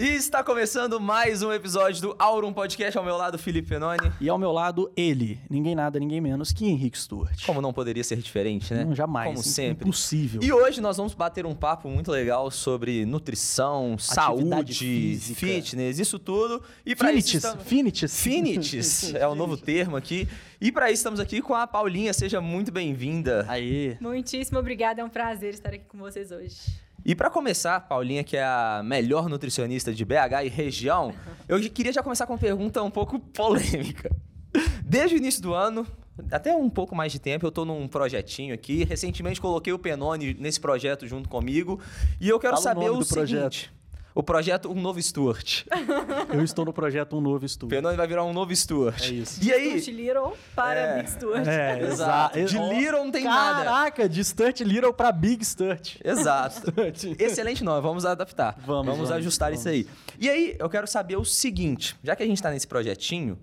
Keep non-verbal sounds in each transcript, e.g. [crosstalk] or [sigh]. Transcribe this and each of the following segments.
E está começando mais um episódio do Aurum Podcast. Ao meu lado, Felipe Penoni. E ao meu lado, ele. Ninguém nada, ninguém menos que Henrique Stuart. Como não poderia ser diferente, né? Não, jamais. Como sempre. Impossível. E hoje nós vamos bater um papo muito legal sobre nutrição, saúde, física. fitness, isso tudo. E para isso Finites. estamos... Finites. Finites [laughs] é o novo termo aqui. E para isso estamos aqui com a Paulinha. Seja muito bem-vinda. Aí. Muitíssimo obrigada, é um prazer estar aqui com vocês hoje. E para começar, Paulinha, que é a melhor nutricionista de BH e região, eu queria já começar com uma pergunta um pouco polêmica. Desde o início do ano, até um pouco mais de tempo, eu estou num projetinho aqui. Recentemente coloquei o Penone nesse projeto junto comigo. E eu quero Fala o saber o do seguinte. projeto. O projeto Um Novo Stuart. [laughs] Eu estou no projeto Um Novo O Estudo. Penone vai virar um novo Stuart. É isso. E aí? Stuart Little para É. Big Stuart. É, [laughs] Exato. De Little não tem nada. Caraca, de Stuart Little pra Big Stuart. Exato. [laughs] Stuart. Excelente nome, vamos adaptar. Vamos, vamos, ajustar vamos. isso aí. E aí, eu quero saber o seguinte: já que a gente tá nesse projetinho,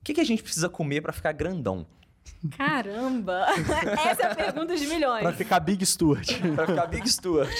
o que, que a gente precisa comer pra ficar grandão? Caramba! Essa é a pergunta de milhões. Pra ficar Big Stuart. Pra ficar Big Stuart.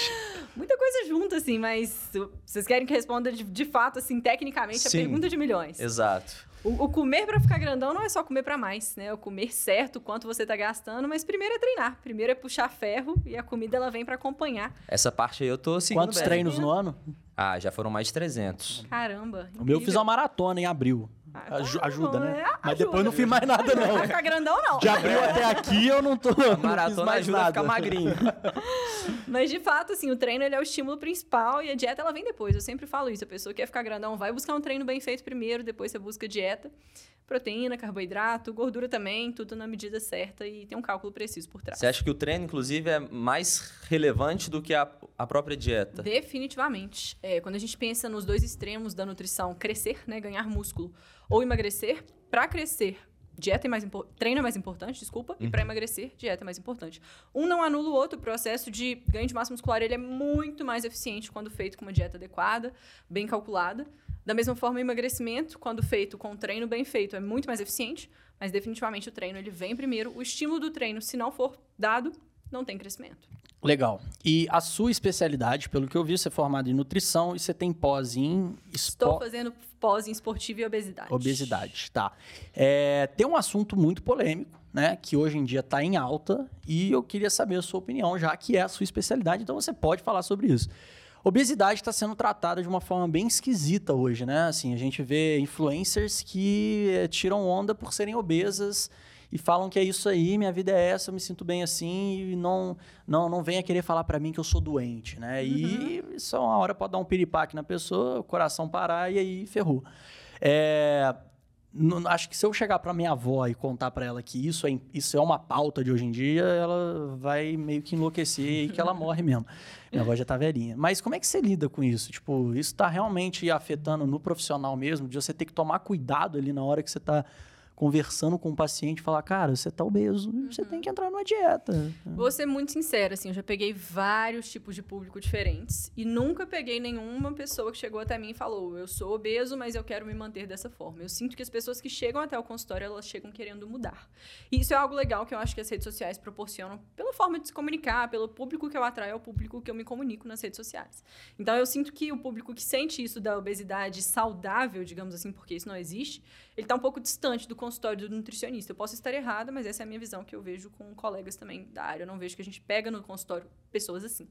Muita coisa junto, assim, mas vocês querem que responda de, de fato, assim, tecnicamente, a Sim. pergunta de milhões. Exato. O, o comer pra ficar grandão não é só comer pra mais, né? O comer certo, quanto você tá gastando, mas primeiro é treinar. Primeiro é puxar ferro e a comida ela vem pra acompanhar. Essa parte aí eu tô seguindo Quantos bem. treinos no ano? Ah, já foram mais de 300. Caramba. O meu eu fiz incrível. uma maratona em abril. Ah, Aju- ajuda, né? é, Mas ajuda. depois não fiz mais nada, não. ficar grandão, não. De abril até aqui eu não tô. A maratona mais ajuda a nada. ficar magrinho. [laughs] Mas de fato, assim, o treino ele é o estímulo principal e a dieta ela vem depois. Eu sempre falo isso. A pessoa quer ficar grandão, vai buscar um treino bem feito primeiro, depois você busca dieta. Proteína, carboidrato, gordura também, tudo na medida certa e tem um cálculo preciso por trás. Você acha que o treino, inclusive, é mais relevante do que a, a própria dieta? Definitivamente. É, quando a gente pensa nos dois extremos da nutrição, crescer, né, ganhar músculo, ou emagrecer, para crescer, dieta é mais treino é mais importante, desculpa, e para emagrecer, dieta é mais importante. Um não anula o outro, o processo de ganho de massa muscular ele é muito mais eficiente quando feito com uma dieta adequada, bem calculada. Da mesma forma, o emagrecimento, quando feito com um treino bem feito, é muito mais eficiente, mas definitivamente o treino ele vem primeiro. O estímulo do treino, se não for dado, não tem crescimento. Legal. E a sua especialidade, pelo que eu vi, você é formado em nutrição e você tem pós em Estou espo- fazendo pós em esportivo e obesidade. Obesidade, tá. É, tem um assunto muito polêmico, né? Que hoje em dia está em alta e eu queria saber a sua opinião, já que é a sua especialidade, então você pode falar sobre isso. Obesidade está sendo tratada de uma forma bem esquisita hoje, né? Assim, a gente vê influencers que eh, tiram onda por serem obesas e falam que é isso aí, minha vida é essa, eu me sinto bem assim e não não não venha querer falar para mim que eu sou doente, né? E isso é uma hora pode dar um piripaque na pessoa, o coração parar e aí ferrou. É, não- acho que se eu chegar para minha avó e contar para ela que isso é, isso é uma pauta de hoje em dia, ela vai meio que enlouquecer e que ela [laughs] morre mesmo. Minha avó já tá velhinha. Mas como é que você lida com isso? Tipo, isso tá realmente afetando no profissional mesmo, de você ter que tomar cuidado ali na hora que você tá conversando com o paciente falar, cara, você tá obeso, você tem que entrar numa dieta. Vou ser muito sincera, assim, eu já peguei vários tipos de público diferentes e nunca peguei nenhuma pessoa que chegou até mim e falou: eu sou obeso, mas eu quero me manter dessa forma. Eu sinto que as pessoas que chegam até o consultório, elas chegam querendo mudar. E isso é algo legal que eu acho que as redes sociais proporcionam pela forma de se comunicar, pelo público que eu atraio ao público que eu me comunico nas redes sociais. Então eu sinto que o público que sente isso da obesidade saudável, digamos assim, porque isso não existe, ele está um pouco distante do consultório do nutricionista. Eu posso estar errada, mas essa é a minha visão que eu vejo com colegas também da área. Eu não vejo que a gente pega no consultório pessoas assim.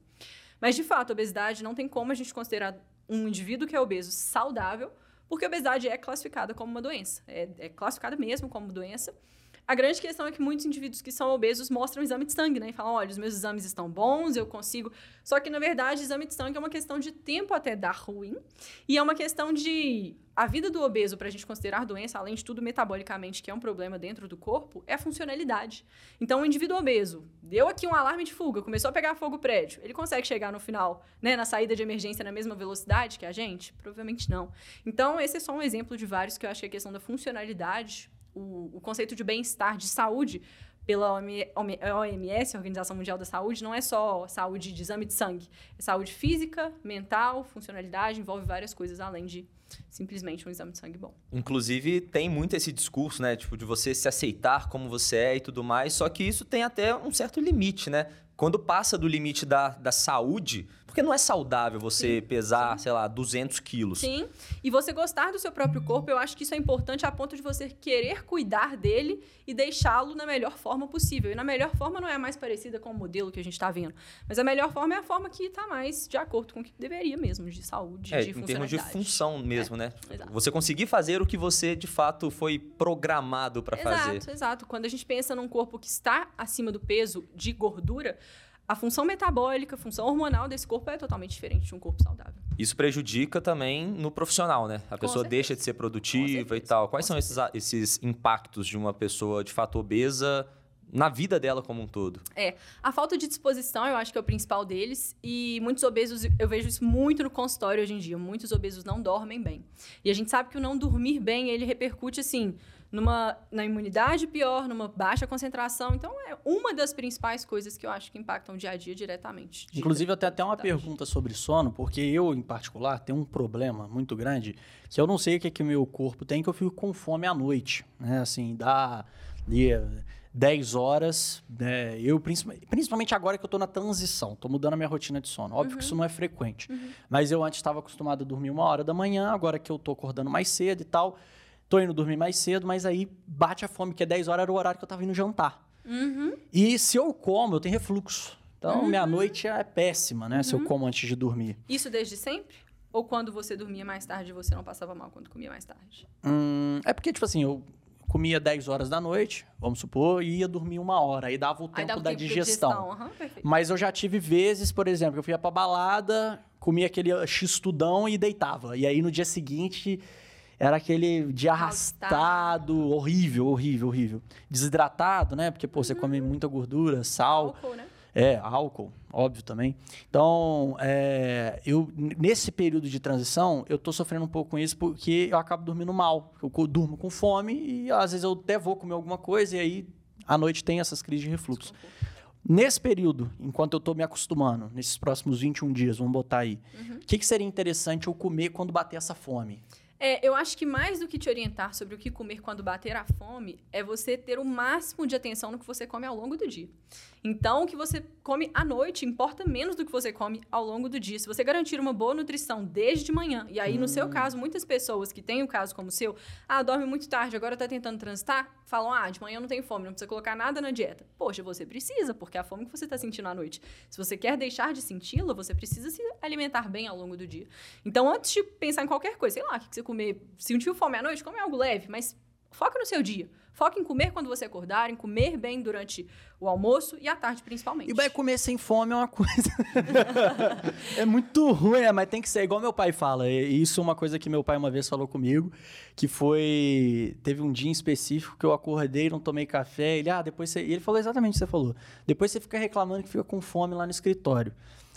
Mas, de fato, a obesidade não tem como a gente considerar um indivíduo que é obeso saudável, porque a obesidade é classificada como uma doença. É, é classificada mesmo como doença. A grande questão é que muitos indivíduos que são obesos mostram exame de sangue, né? E falam, olha, os meus exames estão bons, eu consigo... Só que, na verdade, exame de sangue é uma questão de tempo até dar ruim. E é uma questão de... A vida do obeso, para a gente considerar doença, além de tudo metabolicamente, que é um problema dentro do corpo, é funcionalidade. Então, o indivíduo obeso deu aqui um alarme de fuga, começou a pegar fogo o prédio. Ele consegue chegar no final, né, na saída de emergência na mesma velocidade que a gente? Provavelmente não. Então, esse é só um exemplo de vários que eu acho que a questão da funcionalidade, o, o conceito de bem-estar, de saúde, pela OMS, Organização Mundial da Saúde, não é só saúde de exame de sangue. É saúde física, mental, funcionalidade, envolve várias coisas além de simplesmente um exame de sangue bom. Inclusive, tem muito esse discurso, né? Tipo, de você se aceitar como você é e tudo mais. Só que isso tem até um certo limite, né? Quando passa do limite da, da saúde, porque não é saudável você pesar, sei lá, 200 quilos. Sim. E você gostar do seu próprio corpo, eu acho que isso é importante a ponto de você querer cuidar dele e deixá-lo na melhor forma possível. E na melhor forma não é a mais parecida com o modelo que a gente está vendo. Mas a melhor forma é a forma que está mais de acordo com o que deveria mesmo, de saúde, É, de em termos de função mesmo, né? exato. Você conseguir fazer o que você de fato foi programado para fazer. Exato, exato. Quando a gente pensa num corpo que está acima do peso de gordura, a função metabólica, a função hormonal desse corpo é totalmente diferente de um corpo saudável. Isso prejudica também no profissional, né? A pessoa deixa de ser produtiva e tal. Quais com são esses, esses impactos de uma pessoa de fato obesa na vida dela como um todo? É, a falta de disposição eu acho que é o principal deles e muitos obesos, eu vejo isso muito no consultório hoje em dia, muitos obesos não dormem bem. E a gente sabe que o não dormir bem, ele repercute assim, numa na imunidade pior, numa baixa concentração. Então é uma das principais coisas que eu acho que impactam o dia a dia diretamente. Inclusive, eu tenho até uma pergunta sobre sono, porque eu, em particular, tenho um problema muito grande, que eu não sei o que, que o meu corpo tem, que eu fico com fome à noite, né? Assim, dá de 10 horas, né? Eu, principalmente, agora que eu tô na transição, tô mudando a minha rotina de sono. Óbvio que isso não é frequente, mas eu antes estava acostumado a dormir uma hora da manhã, agora que eu tô acordando mais cedo e tal, tô indo dormir mais cedo, mas aí bate a fome, que é 10 horas era o horário que eu tava indo jantar. Uhum. E se eu como, eu tenho refluxo. Então, minha noite é péssima, né? Se eu como antes de dormir. Isso desde sempre? Ou quando você dormia mais tarde, você não passava mal quando comia mais tarde? Hum, é porque, tipo assim, eu comia 10 horas da noite, vamos supor, e ia dormir uma hora. Aí dava o tempo dava da tempo digestão. Aham, perfeito. Mas eu já tive vezes, por exemplo, que eu ia pra balada, comia aquele x-tudão e deitava. E aí no dia seguinte era aquele dia Arrastado. horrível, horrível, horrível. Desidratado, né? Porque, pô, você come muita gordura, sal. Álcool, né? É, álcool, óbvio também. Então, é, eu nesse período de transição, eu tô sofrendo um pouco com isso porque eu acabo dormindo mal. Eu durmo com fome e às vezes eu até vou comer alguma coisa e aí à noite tem essas crises de refluxo. Nesse período, enquanto eu tô me acostumando, nesses próximos 21 dias, vamos botar aí, o que, que seria interessante eu comer quando bater essa fome? É, eu acho que mais do que te orientar sobre o que comer quando bater a fome, é você ter o máximo de atenção no que você come ao longo do dia. Então, o que você come à noite importa menos do que você come ao longo do dia. Se você garantir uma boa nutrição desde de manhã, e aí, no seu caso, muitas pessoas que têm o caso como o seu, ah, dorme muito tarde, agora tá tentando transitar, falam, ah, de manhã eu não tenho fome, não precisa colocar nada na dieta. Poxa, você precisa, porque é a fome que você tá sentindo à noite. Se você quer deixar de senti-la, você precisa se alimentar bem ao longo do dia. Então, antes de pensar em qualquer coisa, sei lá, o que que você comer, sentiu fome à noite, come algo leve, mas foca no seu dia. Foca em comer quando você acordar, em comer bem durante o almoço e à tarde, principalmente. E vai comer sem fome é uma coisa. [laughs] é muito ruim, né? Mas tem que ser igual meu pai fala. E Isso é uma coisa que meu pai uma vez falou comigo, que foi. Teve um dia em específico que eu acordei, não tomei café. Ele, ah, depois você. E ele falou exatamente o que você falou. Depois você fica reclamando que fica com fome lá no escritório.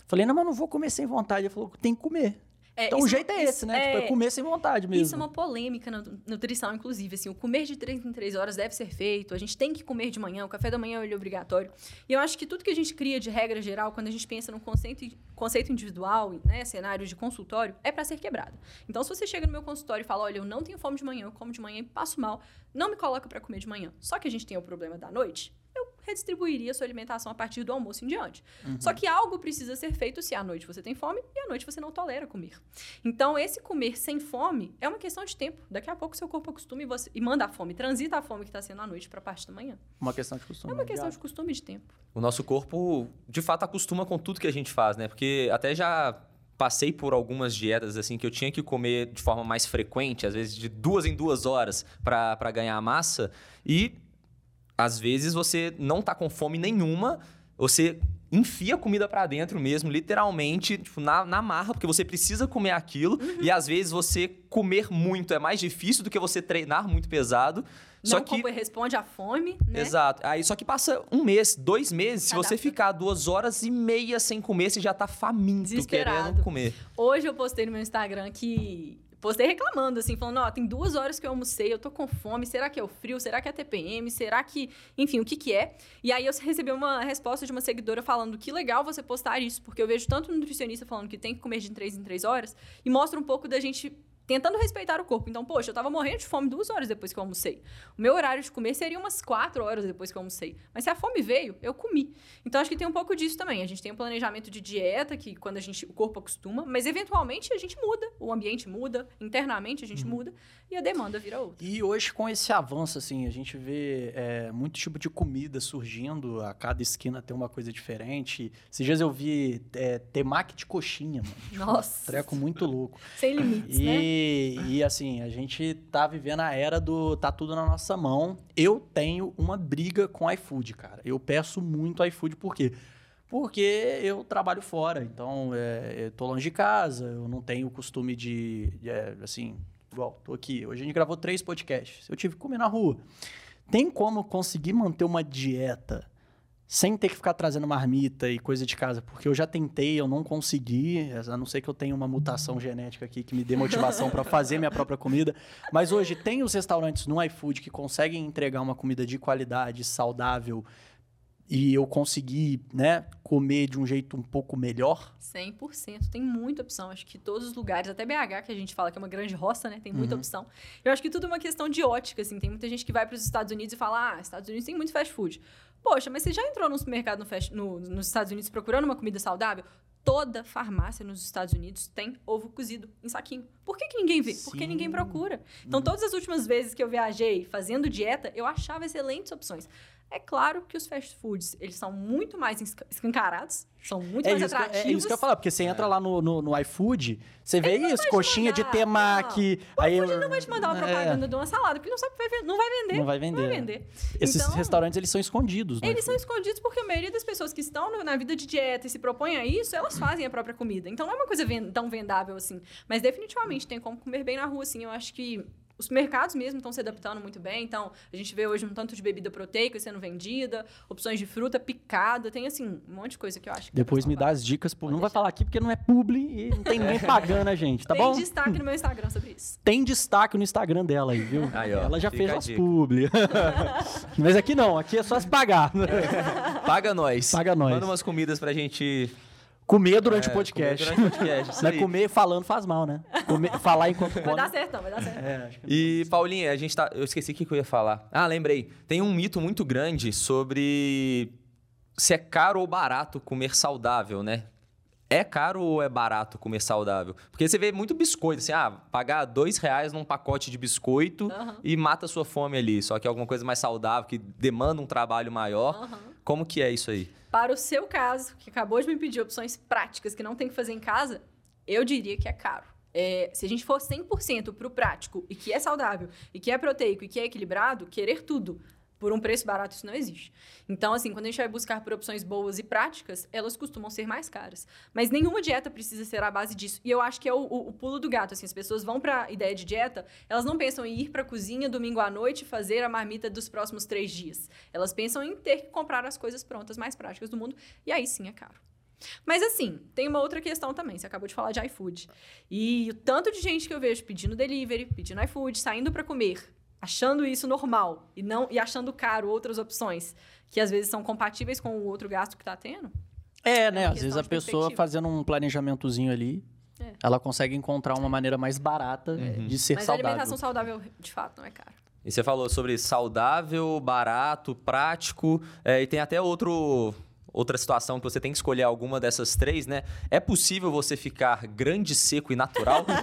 Falei, não, mas não vou comer sem vontade. Ele falou, tem que comer. É, então o isso- jeito é esse, isso né? Tipo, é comer sem vontade mesmo. Isso é uma polêmica na nu- nutrição, inclusive. Assim, o comer de 3 em 3 horas deve ser feito. A gente tem que comer de manhã. O café da manhã é obrigatório. E eu acho que tudo que a gente cria de regra geral, quando a gente pensa num conceito, conceito individual, né, cenário de consultório, é para ser quebrado. Então, se você chega no meu consultório e fala, olha, eu não tenho fome de manhã, eu como de manhã e passo mal, não me coloca para comer de manhã. Só que a gente tem o problema da noite, redistribuiria a sua alimentação a partir do almoço em diante. Só que algo precisa ser feito se à noite você tem fome e à noite você não tolera comer. Então, esse comer sem fome é uma questão de tempo. Daqui a pouco seu corpo acostuma e, você, e manda a fome, transita a fome que está sendo à noite para a parte da manhã. Uma questão de costume. É uma questão de costume e de tempo. O nosso corpo, de fato, acostuma com tudo que a gente faz, né? Porque até já passei por algumas dietas, assim, que eu tinha que comer de forma mais frequente, às vezes de duas em duas horas para ganhar massa. E, às vezes, você não tá com fome nenhuma, você enfia comida para dentro mesmo, literalmente, tipo, na, na marra, porque você precisa comer aquilo. E, às vezes, você comer muito é mais difícil do que você treinar muito pesado. Só não que... responde à fome, né? Exato. Aí só que passa um mês, dois meses, se você ficar duas horas e meia sem comer, você já tá faminto querendo comer. Hoje eu postei no meu Instagram que. Postei reclamando, assim, falando, ó, tem duas horas que eu almocei, eu tô com fome, será que é o frio? Será que é TPM? Será que. Enfim, o que que é? E aí eu recebi uma resposta de uma seguidora falando que legal você postar isso, porque eu vejo tanto nutricionista falando que tem que comer de três em três horas, e mostra um pouco da gente tentando respeitar o corpo. Então, poxa, eu tava morrendo de fome duas horas depois que eu almocei. O meu horário de comer seria umas quatro horas depois que eu almocei. Mas se a fome veio, eu comi. Então, acho que tem um pouco disso também. A gente tem um planejamento de dieta, que quando a gente, o corpo acostuma, mas eventualmente a gente muda, o ambiente muda, internamente a gente Uhum. muda e a demanda vira outra. E hoje, com esse avanço, assim, a gente vê é, muito tipo de comida surgindo, a cada esquina tem uma coisa diferente. Esses dias eu vi é, temaki de coxinha, mano. Tipo, Nossa. Treco muito louco. Sem limites, né? E, assim, a gente tá vivendo a era do tá tudo na nossa mão. Eu tenho uma briga com iFood, cara. Eu peço muito iFood, por quê? Porque eu trabalho fora, então é, eu tô longe de casa, eu não tenho o costume de, de, é, assim, igual, tô aqui. Hoje a gente gravou três podcasts, eu tive que comer na rua. Tem como conseguir manter uma dieta sem ter que ficar trazendo marmita e coisa de casa, porque eu já tentei, eu não consegui, a não ser que eu tenha uma mutação genética aqui que me dê motivação para fazer minha própria comida. Mas hoje tem os restaurantes no iFood que conseguem entregar uma comida de qualidade, saudável, e eu consegui, né, comer de um jeito um pouco melhor. 100%. Tem muita opção. Acho que todos os lugares, até BH, que a gente fala que é uma grande roça, né? Tem muita Uhum. opção. Eu acho que tudo é uma questão de ótica, assim. Tem muita gente que vai para os Estados Unidos e fala, ah, Estados Unidos tem muito fast food. Poxa, mas você já entrou no supermercado no fast- no- nos Estados Unidos procurando uma comida saudável? Toda farmácia nos Estados Unidos tem ovo cozido em saquinho. Por que, que ninguém vê? Porque Sim. ninguém procura. Então, todas as últimas vezes que eu viajei fazendo dieta, eu achava excelentes opções. É claro que os fast foods, eles são muito mais esca- escancarados, são muito É mais isso, eu- atrativos. é isso que eu ia falar, porque você entra lá no, no, no iFood, você vê isso, coxinha de mandar, temaki. aí Ele não vai te mandar uma é, propaganda de uma salada, porque não sabe vai não vai vender. Não vai vender. Não vai vender. Esses Então, restaurantes, eles são escondidos, né? Eles são escondidos porque a maioria das pessoas que estão no- na vida de dieta e se propõem a isso, elas fazem a própria comida. Então não é uma coisa tão vendável assim. Mas definitivamente tem como comer bem na rua, assim. Eu acho que os mercados mesmo estão se adaptando muito bem. Então, a gente vê hoje um tanto de bebida proteica sendo vendida, opções de fruta picada. Tem, assim, um monte de coisa que eu acho que Depois me dá as dicas. pô, Não vai falar aqui porque não é publi e não tem ninguém [laughs] pagando a gente, tá Tem bom? destaque no meu Instagram sobre isso. Tem destaque no Instagram dela aí, viu? Aí, ó, Ela já fez as publi. [laughs] Mas aqui não, aqui é só se pagar. Paga nós. Paga nós. Manda umas comidas pra gente Comer durante é, o podcast. comer durante o podcast. [laughs] é aí. comer falando faz mal, né? Comer- falar enquanto Vai come. dar certo, não, vai dar certo. É, acho que E, Paulinha, a gente tá. Eu esqueci o que eu ia falar. Ah, lembrei. Tem um mito muito grande sobre se é caro ou barato comer saudável, né? É caro ou é barato comer saudável? Porque você vê muito biscoito, assim, ah, pagar dois reais num pacote de biscoito Aham. e mata a sua fome ali. Só que é alguma coisa mais saudável, que demanda um trabalho maior. Aham. Como que é isso aí? Para o seu caso, que acabou de me pedir opções práticas que não tem que fazer em casa, eu diria que é caro. É, se a gente for 100% pro prático e que é saudável, e que é proteico e que é equilibrado, querer tudo por um preço barato, isso não existe. Então, assim, quando a gente vai buscar por opções boas e práticas, elas costumam ser mais caras. Mas nenhuma dieta precisa ser a base disso. E eu acho que é o, o- o pulo do gato. Assim, as pessoas vão pra ideia de dieta, elas não pensam em ir pra cozinha domingo à noite fazer a marmita dos próximos três dias. Elas pensam em ter que comprar as coisas prontas mais práticas do mundo. E aí sim é caro. Mas assim, tem uma outra questão também. Você acabou de falar de iFood. E o tanto de gente que eu vejo pedindo delivery, pedindo iFood, saindo pra comer, achando isso normal e não e achando caro outras opções que às vezes são compatíveis com o outro gasto que tá tendo. É, né? uma Às vezes a pessoa fazendo um planejamentozinho ali, É. ela consegue encontrar uma maneira mais barata de ser Mas a saudável. alimentação saudável, de fato, não é cara. E você falou sobre saudável, barato, prático, é, e tem até outro, outra situação que você tem que escolher alguma dessas três, né? É possível você ficar grande, seco e natural? [laughs]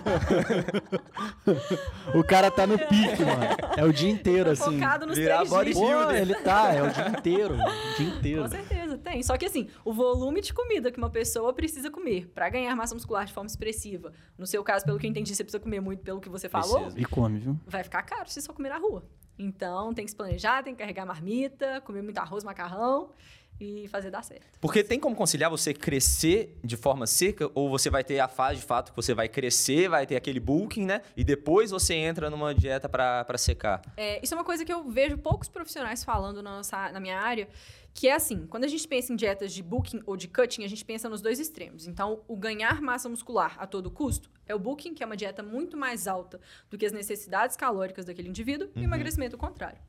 O cara tá no pique, mano. É o dia inteiro, Tô assim. focado nos virar três body dias. Pô, ele tá, é o dia inteiro. O dia inteiro. Com certeza, tem. Só que assim, o volume de comida que uma pessoa precisa comer pra ganhar massa muscular de forma expressiva, no seu caso, pelo que eu entendi, você precisa comer muito pelo que você falou, Precisa. E come, viu? vai ficar caro se só comer na rua. Então, tem que se planejar, tem que carregar marmita, comer muito arroz, macarrão e fazer dar certo. Porque tem como conciliar você crescer de forma seca, ou você vai ter a fase de fato que você vai crescer, vai ter aquele bulking, né? E depois você entra numa dieta pra secar. É, isso é uma coisa que eu vejo poucos profissionais falando na, nossa, na minha área, que é assim, quando a gente pensa em dietas de booking ou de cutting, a gente pensa nos dois extremos. Então, o ganhar massa muscular a todo custo é o booking, que é uma dieta muito mais alta do que as necessidades calóricas daquele indivíduo, e o emagrecimento o contrário.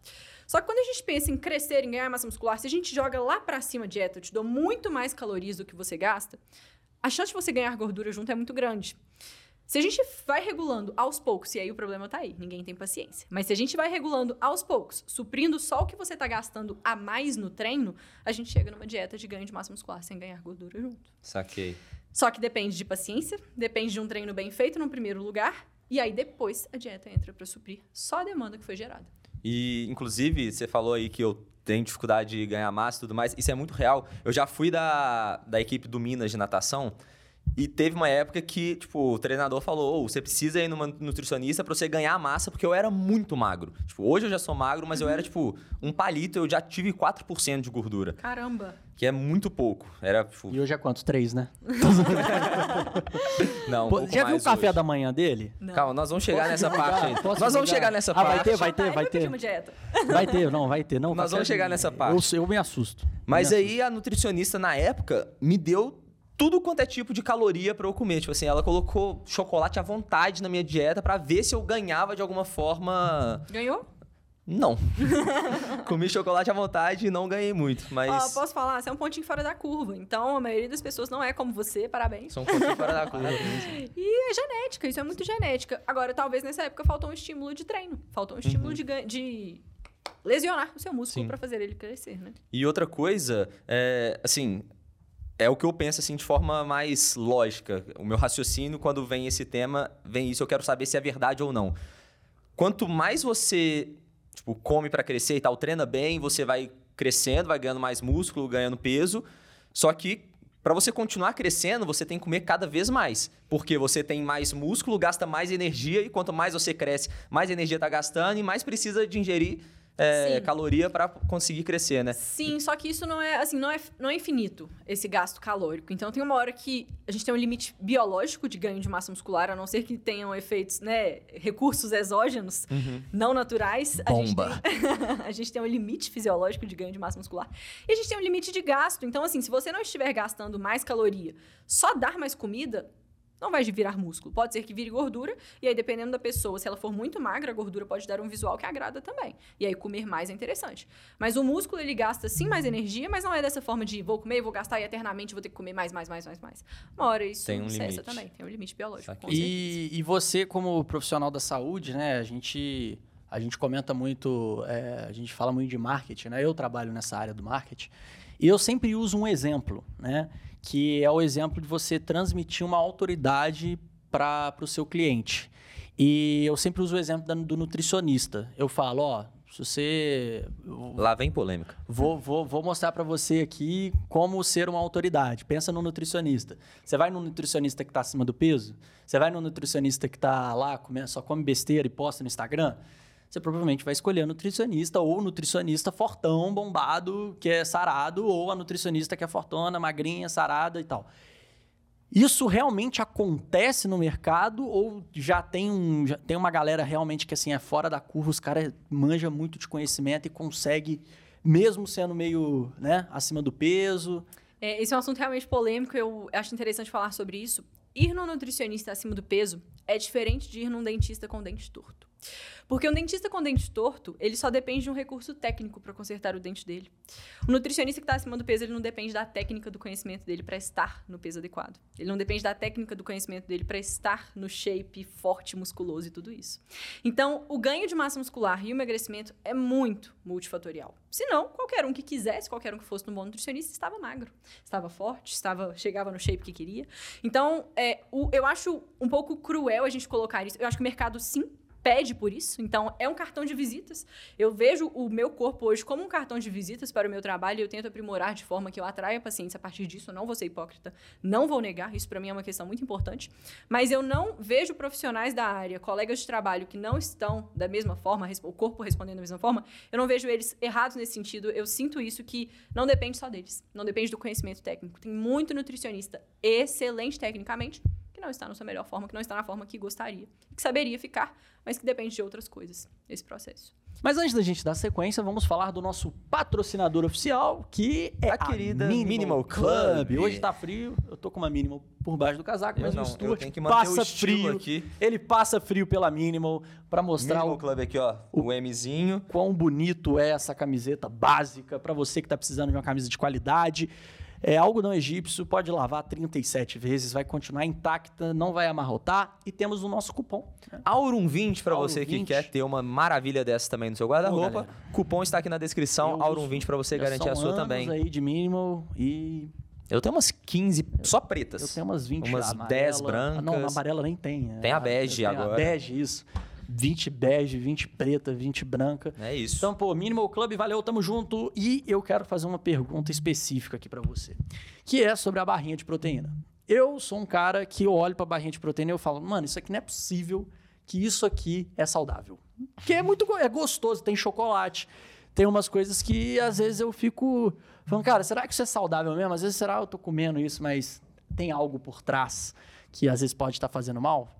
Só que quando a gente pensa em crescer, em ganhar massa muscular, se a gente joga lá pra cima a dieta, eu te dou muito mais calorias do que você gasta, a chance de você ganhar gordura junto é muito grande. Se a gente vai regulando aos poucos, e aí o problema tá aí, ninguém tem paciência. Mas se a gente vai regulando aos poucos, suprindo só o que você tá gastando a mais no treino, a gente chega numa dieta de ganho de massa muscular sem ganhar gordura junto. Saquei. Só que depende de paciência, depende de um treino bem feito no primeiro lugar, e aí depois a dieta entra para suprir só a demanda que foi gerada. E, inclusive, você falou aí que eu tenho dificuldade de ganhar massa e tudo mais. Isso é muito real. Eu já fui da, da equipe do Minas de natação. E teve uma época que, tipo, o treinador falou: oh, você precisa ir numa nutricionista para você ganhar massa, porque eu era muito magro. Tipo, hoje eu já sou magro, mas eu era, tipo, um palito, eu já tive 4% de gordura. Caramba! Que é muito pouco. Era, tipo... E hoje é quanto? Três, né? [laughs] Não, um Pô, pouco já viu o café hoje. da manhã dele? Não. Calma, nós vamos chegar nessa parte aí. Nós vamos chegar nessa Ah, vai parte. ter, vai ter, vai ter. uma dieta. Vai ter, não, vai ter. Não, Nós vamos chegar de- nessa parte. Eu, eu me assusto. Mas Me aí a nutricionista na época me deu tudo quanto é tipo de caloria pra eu comer. Tipo assim, ela colocou chocolate à vontade na minha dieta pra ver se eu ganhava de alguma forma. Ganhou? Não. [laughs] Comi chocolate à vontade e não ganhei muito, mas. Ó, posso falar? Você é um pontinho fora da curva. Então, a maioria das pessoas não é como você, parabéns. Sou um pouquinho fora da curva. [laughs] E é genética, isso é muito genética. Agora, talvez nessa época faltou um estímulo de treino. Faltou um estímulo de, ganho- de lesionar o seu músculo pra fazer ele crescer, né? E outra coisa, é, assim, é o que eu penso assim de forma mais lógica. O meu raciocínio quando vem esse tema, vem isso, eu quero saber se é verdade ou não. Quanto mais você, tipo, come para crescer e tal, treina bem, você vai crescendo, vai ganhando mais músculo, ganhando peso. Só que para você continuar crescendo, você tem que comer cada vez mais, porque você tem mais músculo, gasta mais energia e quanto mais você cresce, mais energia tá gastando e mais precisa de ingerir é, caloria para conseguir crescer, né? Sim, só que isso não é assim, não é, não é infinito, esse gasto calórico. Então tem uma hora que a gente tem um limite biológico de ganho de massa muscular, a não ser que tenham efeitos, né, recursos exógenos, não naturais. A gente, Bomba. tem, [laughs] a gente tem um limite fisiológico de ganho de massa muscular. E a gente tem um limite de gasto. Então, assim, se você não estiver gastando mais caloria, só dar mais comida. Não vai virar músculo. Pode ser que vire gordura, e aí, dependendo da pessoa, se ela for muito magra, a gordura pode dar um visual que agrada também. E aí, comer mais é interessante. Mas o músculo, ele gasta sim mais energia, mas não é dessa forma de vou comer, vou gastar e eternamente vou ter que comer mais, mais, mais, mais, mais. Uma hora isso Tem um cessa limite. também. Tem um limite biológico, Saquei. com certeza. E, e você, como profissional da saúde, né? A gente, a gente comenta muito, é, a gente fala muito de marketing, né? Eu trabalho nessa área do marketing. E eu sempre uso um exemplo, né? Que é o exemplo de você transmitir uma autoridade para o seu cliente. E eu sempre uso o exemplo do nutricionista. Eu falo, ó, se você Lá vem polêmica. Vou, vou, vou mostrar para você aqui como ser uma autoridade. Pensa no nutricionista. Você vai no nutricionista que está acima do peso? Você vai no nutricionista que está lá, só come besteira e posta no Instagram? Você provavelmente vai escolher a nutricionista ou o nutricionista fortão, bombado, que é sarado, ou a nutricionista que é fortona, magrinha, sarada e tal. Isso realmente acontece no mercado ou já tem, um, já tem uma galera realmente que assim é fora da curva, os caras manja muito de conhecimento e consegue, mesmo sendo meio né, acima do peso. É, esse é um assunto realmente polêmico, eu acho interessante falar sobre isso. Ir num nutricionista acima do peso é diferente de ir num dentista com dente torto. Porque um dentista com dente torto, ele só depende de um recurso técnico para consertar o dente dele. O nutricionista que está acima do peso, ele não depende da técnica do conhecimento dele para estar no peso adequado. Ele não depende da técnica do conhecimento dele para estar no shape forte, musculoso e tudo isso. Então, o ganho de massa muscular e o emagrecimento é muito multifatorial. Se não, qualquer um que quisesse, qualquer um que fosse um bom nutricionista, estava magro, estava forte, estava chegava no shape que queria. Então, é, o- eu acho um pouco cruel a gente colocar isso. Eu acho que o mercado, sim, pede por isso. Então, é um cartão de visitas. Eu vejo o meu corpo hoje como um cartão de visitas para o meu trabalho e eu tento aprimorar de forma que eu atraia pacientes a partir disso. Eu não vou ser hipócrita, não vou negar. Isso, para mim, é uma questão muito importante. Mas eu não vejo profissionais da área, colegas de trabalho que não estão da mesma forma, o corpo respondendo da mesma forma, eu não vejo eles errados nesse sentido. Eu sinto isso que não depende só deles, não depende do conhecimento técnico. Tem muito nutricionista excelente tecnicamente que não está na sua melhor forma, que não está na forma que gostaria, que saberia ficar, mas que depende de outras coisas esse processo. Mas antes da gente dar sequência, vamos falar do nosso patrocinador oficial, que é A a, querida Minimal, Minimal Club. Club. Hoje tá frio, eu tô com uma Minimal por baixo do casaco, Eu mas não, o eu Stuart tenho que manter passa o frio. aqui. Ele passa frio pela Minimal para mostrar Minimal o Club aqui, ó. O Mzinho. quão bonito é essa camiseta básica para você que está precisando de uma camisa de qualidade. É algodão egípcio, pode lavar 37 vezes, vai continuar intacta, não vai amarrotar. E temos o nosso cupom. né? Aurum20 pra Aurum você que 20. quer ter uma maravilha dessa também no seu guarda-roupa. Cupom está aqui na descrição, Eu Aurum20 uso- pra você garantir a sua anos também. aí de mínimo e Eu tenho umas 15 só pretas. eu tenho umas 20 Umas amarela. 10 Ah, brancas. Não, na amarela nem tem. é. Tem a bege agora. A bege, isso. 20 bege, 20 preta, 20 branca. É isso. Então, pô, Minimal Club, valeu, tamo junto. E eu quero fazer uma pergunta específica aqui pra você, que é sobre a barrinha de proteína. Eu sou um cara que eu olho pra barrinha de proteína e eu falo, mano, isso aqui não é possível que isso aqui é saudável. Porque é muito é gostoso, tem chocolate, tem umas coisas que às vezes eu fico falando, cara, será que isso é saudável mesmo? Às vezes será que eu tô comendo isso, mas tem algo por trás que às vezes pode estar fazendo mal?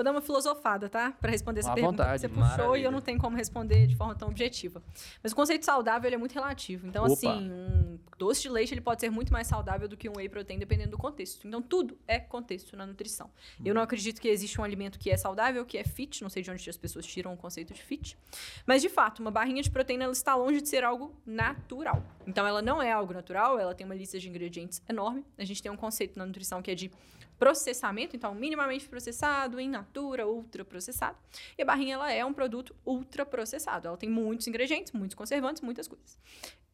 Vou dar uma filosofada, tá? Pra responder essa À pergunta vontade. que você puxou e Maravilha. eu não tenho como responder de forma tão objetiva. Mas o conceito saudável ele é muito relativo. Então, Opa. assim, um doce de leite ele pode ser muito mais saudável do que um whey protein, dependendo do contexto. Então, tudo é contexto na nutrição. Eu não acredito que existe um alimento que é saudável, que é fit. Não sei de onde as pessoas tiram o conceito de fit. Mas, de fato, uma barrinha de proteína ela está longe de ser algo natural. Então, ela não é algo natural, ela tem uma lista de ingredientes enorme. A gente tem um conceito na nutrição que é de processamento, então minimamente processado, in natura, ultra processado. E a barrinha ela é um produto ultra processado. Ela tem muitos ingredientes, muitos conservantes, muitas coisas.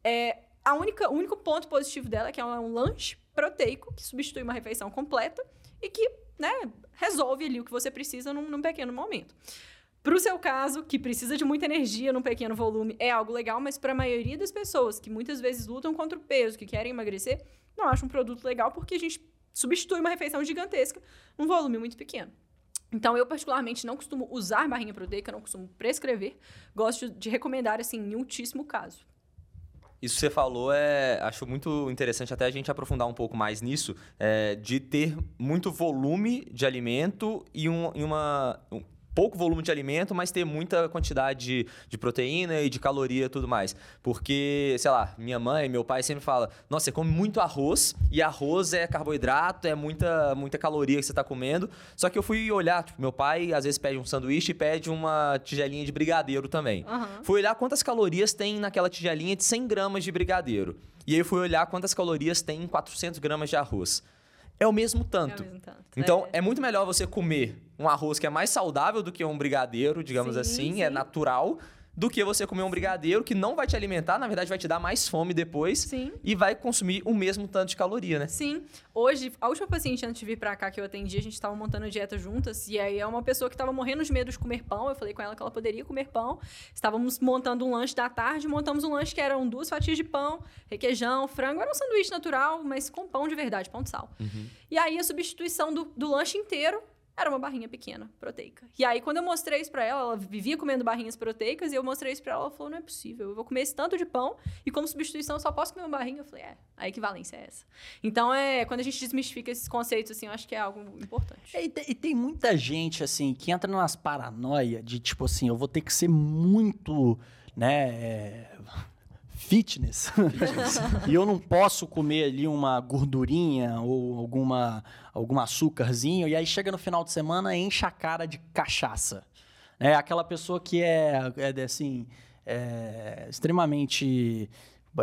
É, a única, o único ponto positivo dela é que ela é um lanche proteico que substitui uma refeição completa e que né, resolve ali o que você precisa num, num pequeno momento. Para o seu caso, que precisa de muita energia num pequeno volume, é algo legal, mas para a maioria das pessoas que muitas vezes lutam contra o peso, que querem emagrecer, não acho um produto legal porque a gente substitui uma refeição gigantesca num volume muito pequeno. Então, eu particularmente não costumo usar barrinha proteica, não costumo prescrever. Gosto de recomendar, assim, em ultíssimo caso. Isso que você falou é. Acho muito interessante até a gente aprofundar um pouco mais nisso, é, de ter muito volume de alimento e, um, e uma. um pouco volume de alimento, mas ter muita quantidade de, de proteína e de caloria e tudo mais. Porque, sei lá, minha mãe e meu pai sempre falam: nossa, você come muito arroz, e arroz é carboidrato, é muita, muita caloria que você está comendo. Só que eu fui olhar, tipo, meu pai às vezes pede um sanduíche e pede uma tigelinha de brigadeiro também. Aham. Fui olhar quantas calorias tem naquela tigelinha de 100 gramas de brigadeiro. E aí eu fui olhar quantas calorias tem em 400 gramas de arroz. É o mesmo tanto. É ao mesmo tanto. Então, É. é. muito melhor você comer um arroz que é mais saudável do que um brigadeiro, digamos Sim, assim, é sim. natural, do que você comer um brigadeiro que não vai te alimentar, na verdade vai te dar mais fome depois Sim. e vai consumir o mesmo tanto de caloria, né? Sim. Hoje, a última paciente antes de vir pra cá que eu atendi, a gente tava montando a dieta juntas. E aí é uma pessoa que tava morrendo de medo de comer pão. Eu falei com ela que ela poderia comer pão. Estávamos montando um lanche da tarde, montamos um lanche que eram duas fatias de pão, requeijão, frango. Era um sanduíche natural, mas com pão de verdade, pão de sal. E aí a substituição do, do lanche inteiro era uma barrinha pequena, proteica. E aí, quando eu mostrei isso pra ela, ela vivia comendo barrinhas proteicas, e eu mostrei isso pra ela, ela falou, não é possível, eu vou comer esse tanto de pão, e como substituição eu só posso comer uma barrinha. Eu falei, é, a equivalência é essa. Então, é, quando a gente desmistifica esses conceitos, assim, eu acho que é algo importante. É, E, te- e tem muita gente, assim, que entra nas paranoia de, tipo assim, eu vou ter que ser muito, né, é, fitness. [laughs] e eu não posso comer ali uma gordurinha ou alguma, algum açúcarzinho. E aí chega no final de semana e enche a cara de cachaça. É aquela pessoa que é, é assim, é, extremamente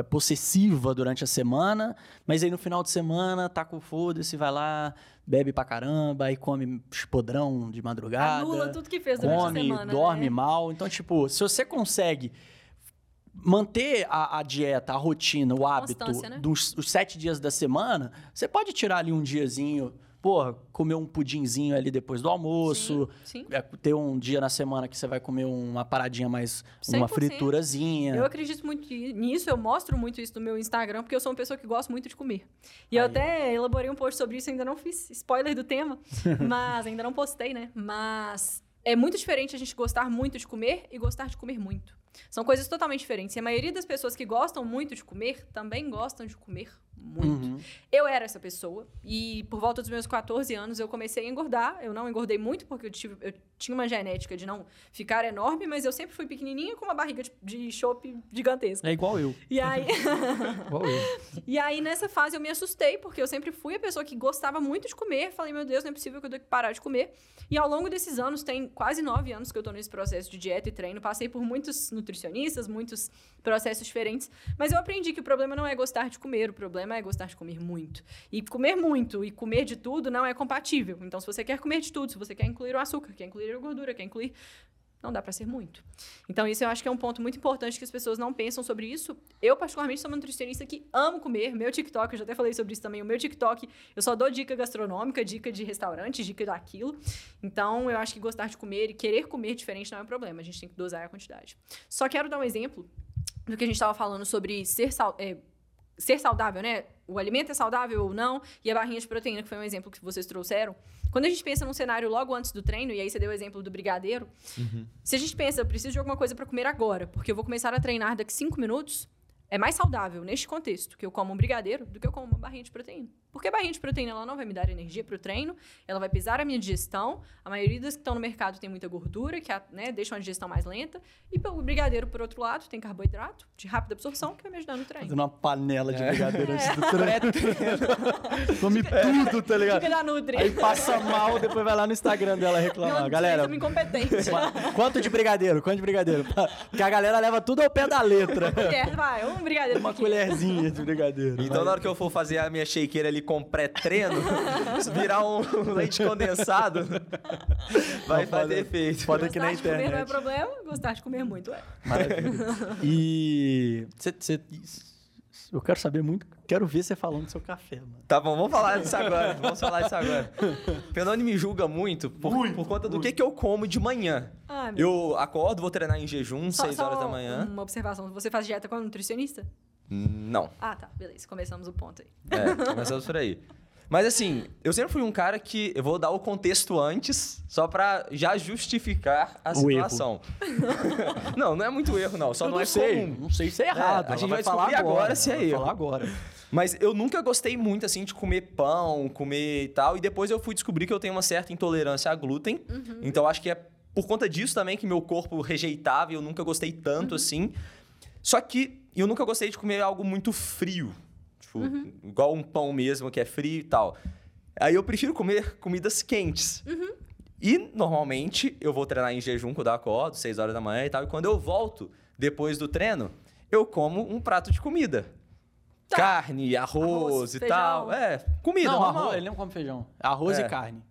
possessiva durante a semana, mas aí no final de semana tá com foda-se, vai lá, bebe pra caramba, aí come podrão de madrugada. Anula tudo que fez durante come, a semana. dorme né? mal. Então, tipo, se você consegue manter a, a dieta, a rotina, o hábito né? dos os sete dias da semana, você pode tirar ali um diazinho, porra, comer um pudinzinho ali depois do almoço, Sim. é, ter um dia na semana que você vai comer uma paradinha mais, uma 100%. friturazinha. Eu acredito muito nisso, eu mostro muito isso no meu Instagram, porque eu sou uma pessoa que gosta muito de comer. E eu Aí. até elaborei um post sobre isso, ainda não fiz spoiler do tema, [laughs] mas ainda não postei, né? Mas é muito diferente a gente gostar muito de comer e gostar de comer muito. São coisas totalmente diferentes. E a maioria das pessoas que gostam muito de comer também gostam de comer muito. Uhum. Eu era essa pessoa e por volta dos meus 14 anos eu comecei a engordar. Eu não engordei muito porque eu, tive, eu tinha uma genética de não ficar enorme, mas eu sempre fui pequenininha com uma barriga de, de chope gigantesca. É igual eu. E aí, [laughs] [laughs] Igual eu. e aí, nessa fase, eu me assustei, porque eu sempre fui a pessoa que gostava muito de comer. Falei, meu Deus, não é possível que eu tenha que parar de comer. E ao longo desses anos, tem quase nove anos que eu tô nesse processo de dieta e treino. Passei por muitos nutricionistas, muitos processos diferentes, mas eu aprendi que o problema não é gostar de comer, o problema é gostar de comer muito. E comer muito e comer de tudo não é compatível. Então, se você quer comer de tudo, se você quer incluir o açúcar, quer incluir a gordura, quer incluir não dá para ser muito. Então, isso eu acho que é um ponto muito importante que as pessoas não pensam sobre isso. Eu, particularmente, sou uma nutricionista que amo comer. Meu TikTok, eu já até falei sobre isso também. O meu TikTok, eu só dou dica gastronômica, dica de restaurante, dica daquilo. Então, eu acho que gostar de comer e querer comer diferente não é um problema. A gente tem que dosar a quantidade. Só quero dar um exemplo do que a gente estava falando sobre ser, sal, é, ser saudável, né? O alimento é saudável ou não, e a barrinha de proteína, que foi um exemplo que vocês trouxeram. Quando a gente pensa num cenário logo antes do treino, e aí você deu o exemplo do brigadeiro, uhum. se a gente pensa, eu preciso de alguma coisa para comer agora, porque eu vou começar a treinar daqui cinco minutos, é mais saudável neste contexto que eu como um brigadeiro do que eu como uma barrinha de proteína. Porque a barrinha de proteína ela não vai me dar energia para o treino, ela vai pesar a minha digestão. A maioria das que estão no mercado tem muita gordura, que né, deixa uma digestão mais lenta. E o brigadeiro, por outro lado, tem carboidrato de rápida absorção, que vai me ajudar no treino. Fazendo uma panela de é. brigadeiro é. antes do treino. [laughs] Come tudo, tá ligado? Fica da Nutri. Aí passa mal, depois vai lá no Instagram dela reclamar. Não, galera, incompetente. Quanto de brigadeiro? Quanto de brigadeiro? Porque a galera leva tudo ao pé da letra. É, vai, um brigadeiro. Uma colherzinha de brigadeiro. Então, vai. na hora que eu for fazer a minha shakeira ali com pré-treino, [laughs] virar um leite condensado, [laughs] vai fazer efeito. Pode que na internet. Gostar de comer não é problema, gostar de comer muito é. Maravilha. E... Cê, cê, eu quero saber muito, quero ver você falando do seu café, mano. Tá bom, vamos falar disso agora. Vamos falar disso agora. Fernando me julga muito por, muito, por conta do que, que eu como de manhã. Ah, eu acordo, vou treinar em jejum, só, 6 horas da manhã. Uma observação: você faz dieta com um nutricionista? Não. Ah, tá. Beleza. Começamos o ponto aí. É, [laughs] começamos por aí. Mas assim, eu sempre fui um cara que eu vou dar o contexto antes, só para já justificar a o situação. [laughs] não, não é muito erro, não. Só eu não, não é sei. comum. Não sei se é errado. É, a gente vai, vai descobrir agora, agora se é erro. falar agora. Mas eu nunca gostei muito, assim, de comer pão, comer e tal. E depois eu fui descobrir que eu tenho uma certa intolerância a glúten. Uhum. Então acho que é por conta disso também que meu corpo rejeitava e eu nunca gostei tanto, uhum. assim. Só que eu nunca gostei de comer algo muito frio. Tipo, uhum. igual um pão mesmo, que é frio e tal. Aí eu prefiro comer comidas quentes. Uhum. E, normalmente, eu vou treinar em jejum quando eu acordo, 6 horas da manhã e tal. E quando eu volto, depois do treino, eu como um prato de comida. Tá. Carne, arroz, arroz e feijão. tal. É, comida não, normal. Arroz, ele não come feijão. Arroz é. e carne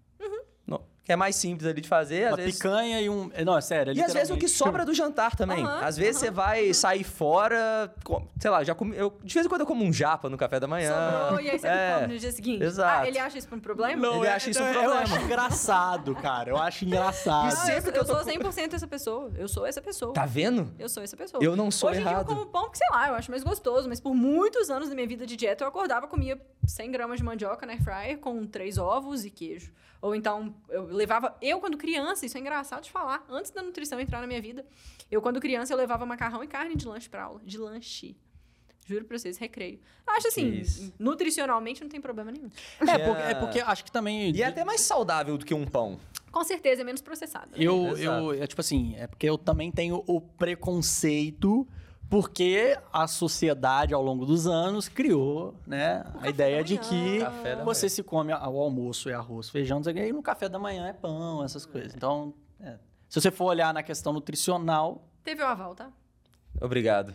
que é mais simples ali de fazer. Uma vezes... picanha e um. Não, é sério. É e às vezes o que sobra do jantar também. Uhum, às vezes uhum. você vai sair fora, sei lá, já comi. Eu, de vez em quando eu como um japa no café da manhã. Sobrou, e aí você é, come no dia seguinte. Exato. Ah, ele acha isso um problema? Não, ele é, acha isso um problema. Eu acho engraçado, cara. Eu acho engraçado. Não, sempre eu, que eu, tô... eu sou 100% essa pessoa. Eu sou essa pessoa. Tá vendo? Eu sou essa pessoa. Eu não sou Hoje errado. Hoje eu como pão porque, sei lá, eu acho mais gostoso. Mas por muitos anos da minha vida de dieta, eu acordava, comia 100 gramas de mandioca na air fryer com três ovos e queijo. Ou então, eu levava. Eu, quando criança, isso é engraçado de falar, antes da nutrição entrar na minha vida, eu, quando criança, eu levava macarrão e carne de lanche pra aula. De lanche. Juro pra vocês, recreio. Acho assim, nutricionalmente não tem problema nenhum. É, porque, é porque acho que também. E é até mais saudável do que um pão. Com certeza, é menos processado. Né? Eu, eu, é tipo assim, é porque eu também tenho o preconceito porque a sociedade, ao longo dos anos, criou né, a ideia de que você se come o almoço é arroz, feijão, e no café da manhã é pão, essas coisas. Então, é. se você for olhar na questão nutricional... Teve o aval, tá? Obrigado.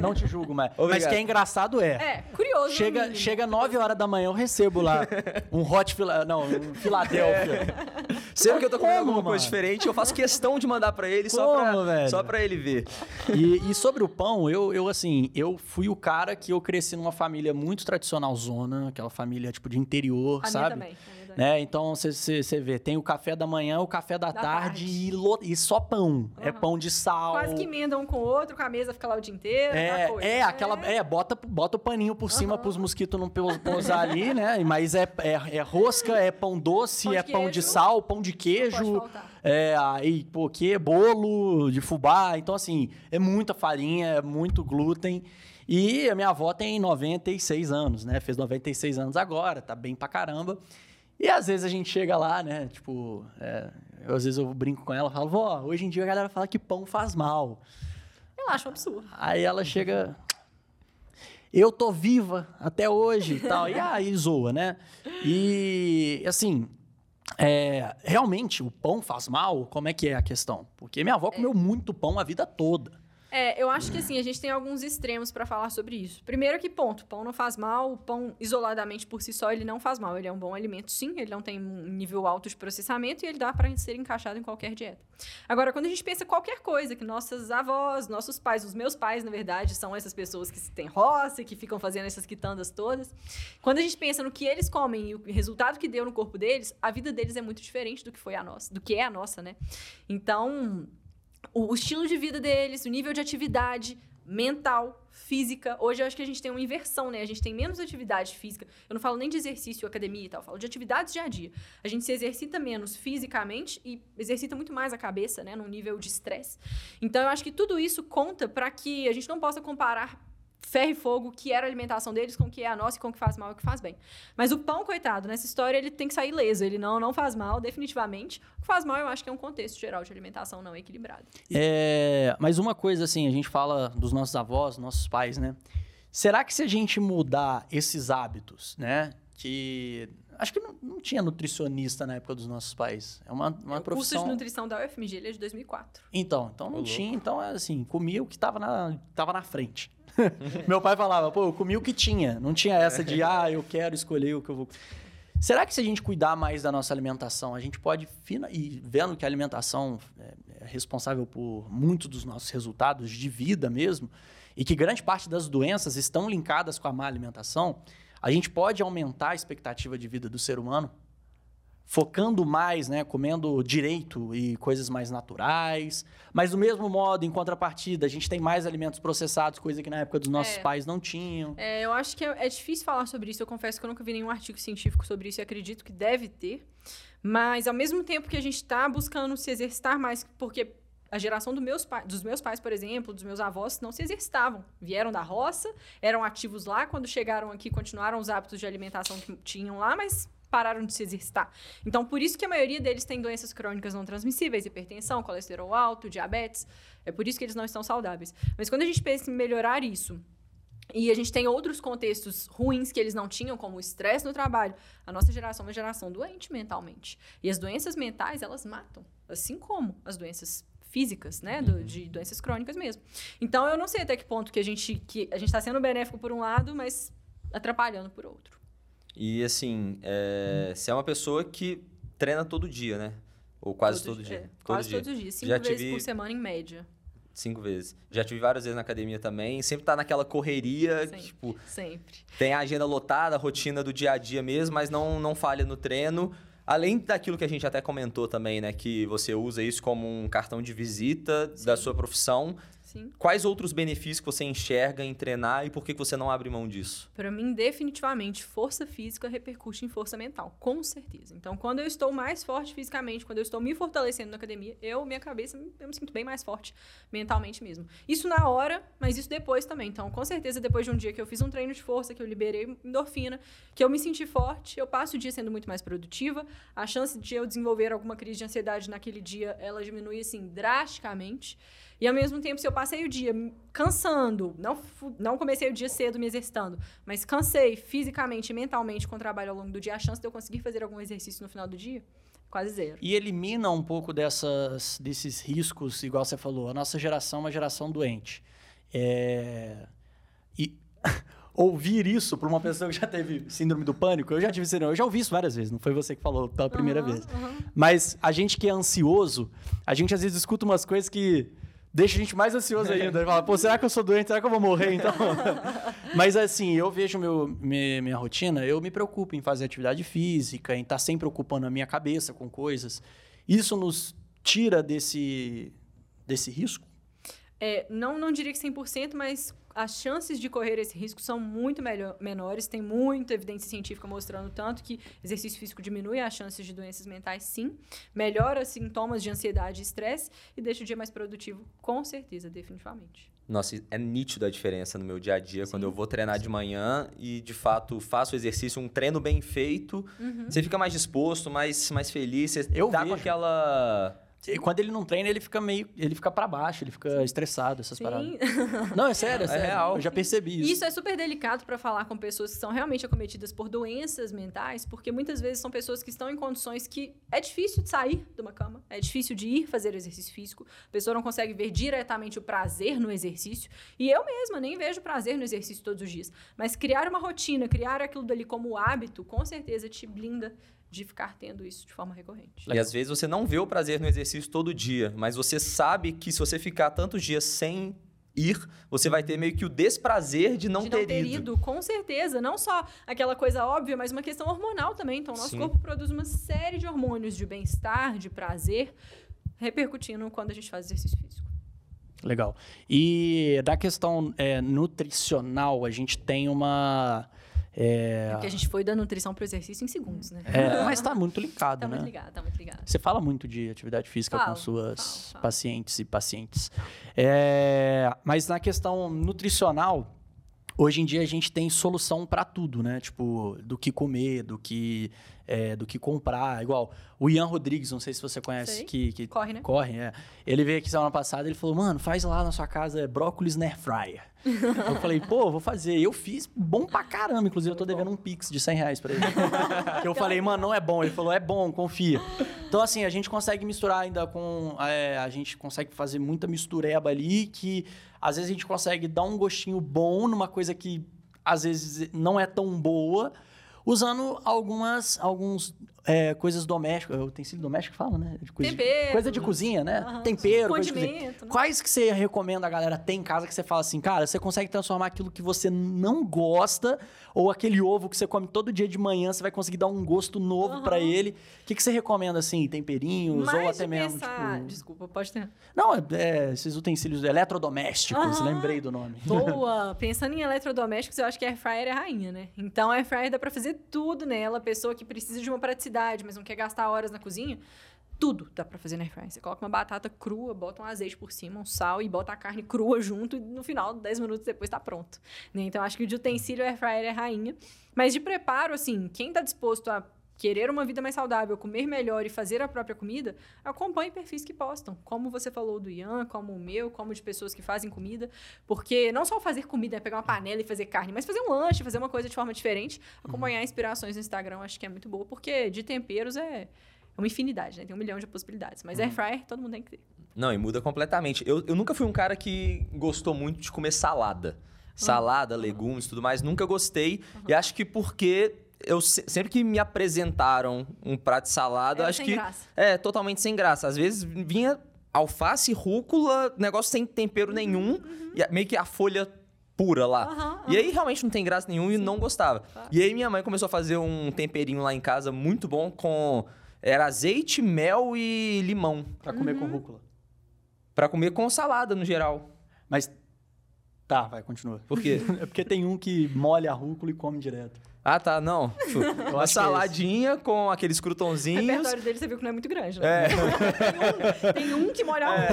Não te julgo, mas, mas que é engraçado é. É, curioso. Chega, chega 9 horas da manhã, eu recebo lá [laughs] um hot fila, não, um Filadélfia. É. Sempre que eu tô comendo alguma mano? coisa diferente, eu faço questão de mandar para ele só pra, velho? só pra ele ver. E, e, sobre o pão, eu, eu assim, eu fui o cara que eu cresci numa família muito tradicional zona, aquela família tipo de interior, a sabe? Minha também. Né? Então você vê, tem o café da manhã, o café da, da tarde, tarde. E, lo, e, só pão. Uhum. É pão de sal. Quase que emenda um com o outro, com a mesa fica lá o dia inteiro. É, coisa, é, né? aquela. É, bota, bota o paninho por cima uhum. para os mosquitos não pousar ali, né? Mas é, é, é rosca, é pão doce, pão é pão de sal, pão de queijo. É, aí, pô, que bolo de fubá. Então, assim, é muita farinha, é muito glúten. E a minha avó tem 96 anos, né? Fez 96 anos agora, tá bem pra caramba. E às vezes a gente chega lá, né? Tipo, é, eu, às vezes eu brinco com ela, falo, vó, hoje em dia a galera fala que pão faz mal. Eu acho um absurdo. Aí ela chega, eu tô viva até hoje e tal. E aí zoa, né? E assim, é, realmente o pão faz mal? Como é que é a questão? Porque minha avó comeu muito pão a vida toda. É, eu acho que assim, a gente tem alguns extremos para falar sobre isso. Primeiro que ponto, pão não faz mal, o pão isoladamente por si só ele não faz mal, ele é um bom alimento sim, ele não tem um nível alto de processamento e ele dá para ser encaixado em qualquer dieta. Agora, quando a gente pensa qualquer coisa, que nossas avós, nossos pais, os meus pais, na verdade, são essas pessoas que têm roça, que ficam fazendo essas quitandas todas. Quando a gente pensa no que eles comem e o resultado que deu no corpo deles, a vida deles é muito diferente do que foi a nossa, do que é a nossa, né? Então, o, o estilo de vida deles, o nível de atividade mental, física. Hoje eu acho que a gente tem uma inversão, né? A gente tem menos atividade física. Eu não falo nem de exercício, academia e tal, eu falo de atividades dia a dia. A gente se exercita menos fisicamente e exercita muito mais a cabeça, né, num nível de estresse. Então eu acho que tudo isso conta para que a gente não possa comparar ferro e fogo que era a alimentação deles com o que é a nossa e com o que faz mal e o que faz bem. Mas o pão, coitado, nessa história ele tem que sair leso. Ele não, não faz mal, definitivamente. O que faz mal, eu acho que é um contexto geral de alimentação não equilibrado. É, mas uma coisa assim, a gente fala dos nossos avós, nossos pais, né? Será que se a gente mudar esses hábitos, né? Que Acho que não, não, tinha nutricionista na época dos nossos pais. É uma, uma o profissão... curso de nutrição da UFMG ele é de 2004. Então, então não tinha. Então, é assim, comia o que estava na, tava na frente. [laughs] Meu pai falava, pô, eu comi o que tinha. Não tinha essa de, [laughs] ah, eu quero escolher o que eu vou. Será que se a gente cuidar mais da nossa alimentação, a gente pode, e vendo que a alimentação é, é responsável por muitos dos nossos resultados de vida mesmo, e que grande parte das doenças estão linkadas com a má alimentação, a gente pode aumentar a expectativa de vida do ser humano? Focando mais, né, comendo direito e coisas mais naturais. Mas do mesmo modo, em contrapartida, a gente tem mais alimentos processados, coisa que na época dos nossos é. pais não tinham. É, eu acho que é, é, difícil falar sobre isso. Eu confesso que eu nunca vi nenhum artigo científico sobre isso e acredito que deve ter. Mas ao mesmo tempo que a gente está buscando se exercitar mais, porque a geração do meus dos meus pais, por exemplo, dos meus avós, não se exercitavam. Vieram da roça, eram ativos lá, quando chegaram aqui, continuaram os hábitos de alimentação que tinham lá, mas pararam de se exercitar. Então, por isso que a maioria deles tem doenças crônicas não transmissíveis, hipertensão, colesterol alto, diabetes. É por isso que eles não estão saudáveis. Mas quando a gente pensa em melhorar isso, e a gente tem outros contextos ruins que eles não tinham, como o estresse no trabalho. A nossa geração é uma geração doente mentalmente. E as doenças mentais, elas matam. Assim como as doenças físicas, né? Do, uhum. de doenças crônicas mesmo. Então, eu não sei até que ponto que a gente que a gente está sendo benéfico por um lado, mas atrapalhando por outro. E assim, é, você é uma pessoa que treina todo dia, né? Ou quase todo, todo dia. É, todo quase dia. todos os dias. Cinco Já vezes tive... por semana, em média. Cinco vezes. Já tive várias vezes na academia também. Sempre tá naquela correria, sempre, tipo... Sempre. Tem a agenda lotada, a rotina do dia a dia mesmo, mas não, não falha no treino. Além daquilo que a gente até comentou também, né? Que você usa isso como um cartão de visita Sim. da sua profissão. Sim. Quais outros benefícios que você enxerga em treinar e por que você não abre mão disso? Para mim, definitivamente, força física repercute em força mental, com certeza. Então, quando eu estou mais forte fisicamente, quando eu estou me fortalecendo na academia, eu, minha cabeça, eu me sinto bem mais forte mentalmente mesmo. Isso na hora, mas isso depois também. Então, com certeza, depois de um dia que eu fiz um treino de força, que eu liberei endorfina, que eu me senti forte, eu passo o dia sendo muito mais produtiva. A chance de eu desenvolver alguma crise de ansiedade naquele dia, ela diminui assim drasticamente. E ao mesmo tempo, se eu passei o dia cansando, não, não comecei o dia cedo me exercitando, mas cansei fisicamente e mentalmente com o trabalho ao longo do dia, a chance de eu conseguir fazer algum exercício no final do dia quase zero. E elimina um pouco dessas, desses riscos, igual você falou. A nossa geração é uma geração doente. É... E [laughs] ouvir isso para uma pessoa que já teve síndrome do pânico, eu já tive síndrome, eu já ouvi isso várias vezes, não foi você que falou pela primeira uhum, vez. Uhum. Mas a gente que é ansioso, a gente às vezes escuta umas coisas que deixa a gente mais ansioso ainda. Fala, pô, será que eu sou doente? Será que eu vou morrer então? [laughs] Mas assim, eu vejo meu, minha, minha, rotina, eu me preocupo em fazer atividade física, em estar tá sempre ocupando a minha cabeça com coisas. Isso nos tira desse, desse risco? É, não, não diria que 100%, mas as chances de correr esse risco são muito melhor, menores. Tem muita evidência científica mostrando tanto que exercício físico diminui as chances de doenças mentais, sim. Melhora sintomas de ansiedade e estresse e deixa o dia mais produtivo, com certeza, definitivamente. Nossa, é nítido a diferença no meu dia a dia sim, quando eu vou treinar de manhã e, de fato, faço o exercício, um treino bem feito. Uhum. Você fica mais disposto, mais, mais feliz, você eu tá vejo. com aquela E quando ele não treina, ele fica meio. Ele fica pra baixo, ele fica estressado, essas paradas. Sim. [laughs] Não, é sério, é, É real. Eu já percebi isso. Isso é super delicado para falar com pessoas que são realmente acometidas por doenças mentais, porque muitas vezes são pessoas que estão em condições que é difícil de sair de uma cama, é difícil de ir fazer exercício físico, a pessoa não consegue ver diretamente o prazer no exercício, e eu mesma nem vejo prazer no exercício todos os dias. Mas criar uma rotina, criar aquilo dali como hábito, com certeza te blinda de ficar tendo isso de forma recorrente. E às vezes você não vê o prazer no exercício todo dia, mas você sabe que se você ficar tantos dias sem ir, você vai ter meio que o desprazer de não, de ter, não ter ido. ido, com certeza. Não só aquela coisa óbvia, mas uma questão hormonal também. Então, nosso Sim. corpo produz uma série de hormônios de bem-estar, de prazer, repercutindo quando a gente faz exercício físico. Legal. E da questão é, nutricional, a gente tem uma. É, Porque a gente foi da nutrição pro exercício em segundos, né? é, [laughs] mas tá muito ligado, Tá né? muito ligado, tá muito ligado. Você fala muito de atividade física com Falo, suas falo, falo. pacientes e pacientes. É, mas na questão nutricional, hoje em dia a gente tem solução para tudo, né? Tipo, do que comer, do que, é, do que comprar. Igual o Ian Rodrigues, não sei se você conhece, Sei. que, que Corre, né? corre, é. Ele veio aqui semana passada ele falou, mano, faz lá na sua casa brócolis na air fryer. [laughs] eu falei, pô, vou fazer. Eu fiz bom pra caramba. Inclusive, eu tô devendo um pix de 100 reais pra ele. [laughs] eu falei, mano, não é bom. Ele falou, é bom, confia. Então, assim, a gente consegue misturar ainda com... é, a gente consegue fazer muita mistureba ali que, às vezes, a gente consegue dar um gostinho bom numa coisa que, às vezes, não é tão boa, usando algumas alguns, é, coisas domésticas. Utensílio doméstico fala, né? De coisa, de- Tempero. coisa de cozinha, né? Aham. Tempero, coisa de cozinha. Né? Quais que você recomenda a galera ter em casa que você fala assim, cara, você consegue transformar aquilo que você não gosta ou aquele ovo que você come todo dia de manhã, você vai conseguir dar um gosto novo pra Aham. ele. O que, que você recomenda, assim, temperinhos ou Mais até de mesmo, pensar... tipo... Desculpa, pode ter. Não, é, é, esses utensílios eletrodomésticos, lembrei do nome. Boa! [laughs] Pensando em eletrodomésticos, eu acho que a air fryer é a rainha, né? Então, a air fryer dá pra fazer tudo nela. Pessoa que precisa de uma praticidade, mas não quer gastar horas na cozinha, tudo dá pra fazer na air fryer. Você coloca uma batata crua, bota um azeite por cima, um sal e bota a carne crua junto e no final, 10 minutos depois, tá pronto. né? Então, acho que de utensílio, a air fryer é rainha. Mas de preparo, assim, quem tá disposto a querer uma vida mais saudável, comer melhor e fazer a própria comida, acompanhe perfis que postam. Como você falou do Ian, como o meu, como de pessoas que fazem comida. Porque não só fazer comida, é pegar uma panela e fazer carne, mas fazer um lanche, fazer uma coisa de forma diferente. Acompanhar inspirações no Instagram, acho que é muito boa, porque de temperos é uma infinidade, né? Tem um milhão de possibilidades. Mas air fryer, todo mundo tem que ter. Não, e muda completamente. Eu, eu nunca fui um cara que gostou muito de comer salada. Salada, legumes e tudo mais, nunca gostei. E acho que porque eu se- sempre que me apresentaram um prato de salada, Era acho sem que graça. é totalmente sem graça. Às vezes vinha alface, rúcula, negócio sem tempero Uhum, nenhum, e a- meio que a folha pura lá. Aham, E aí realmente não tem graça nenhum e não gostava. Claro. E aí minha mãe começou a fazer um temperinho lá em casa muito bom com era azeite, mel e limão Pra comer Uhum. com rúcula. Pra comer com salada no geral. Mas... Tá, vai, continua. Por quê? [laughs] É porque tem um que molha a rúcula e come direto. Ah, tá, não. [laughs] Uma que é saladinha com aqueles O croutonzinhos. repertório dele você viu que não é muito grande, né? [laughs] tem, um, tem um que molha [laughs] a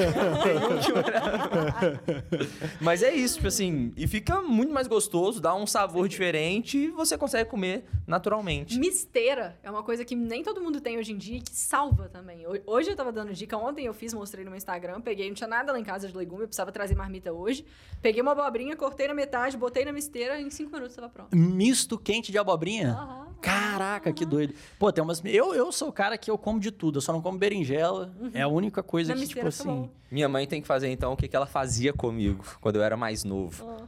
Mas é isso, tipo assim, e fica muito mais gostoso, dá um sabor diferente e você consegue comer naturalmente. Misteira é uma coisa que nem todo mundo tem hoje em dia e que salva também. Ho- Hoje eu tava dando dica, ontem eu fiz, mostrei no meu Instagram, peguei, não tinha nada lá em casa de legume, eu precisava trazer marmita hoje. Peguei uma abobrinha, cortei na metade, botei na misteira e em cinco minutos tava pronto. Misto quente de abobrinha? Aham. Caraca, que doido. Pô, tem umas. Eu, eu sou o cara que eu como de tudo, eu só não como berinjela. É a única coisa Na que, tipo assim. bom. Minha mãe tem que fazer então o que, que ela fazia comigo quando eu era mais novo.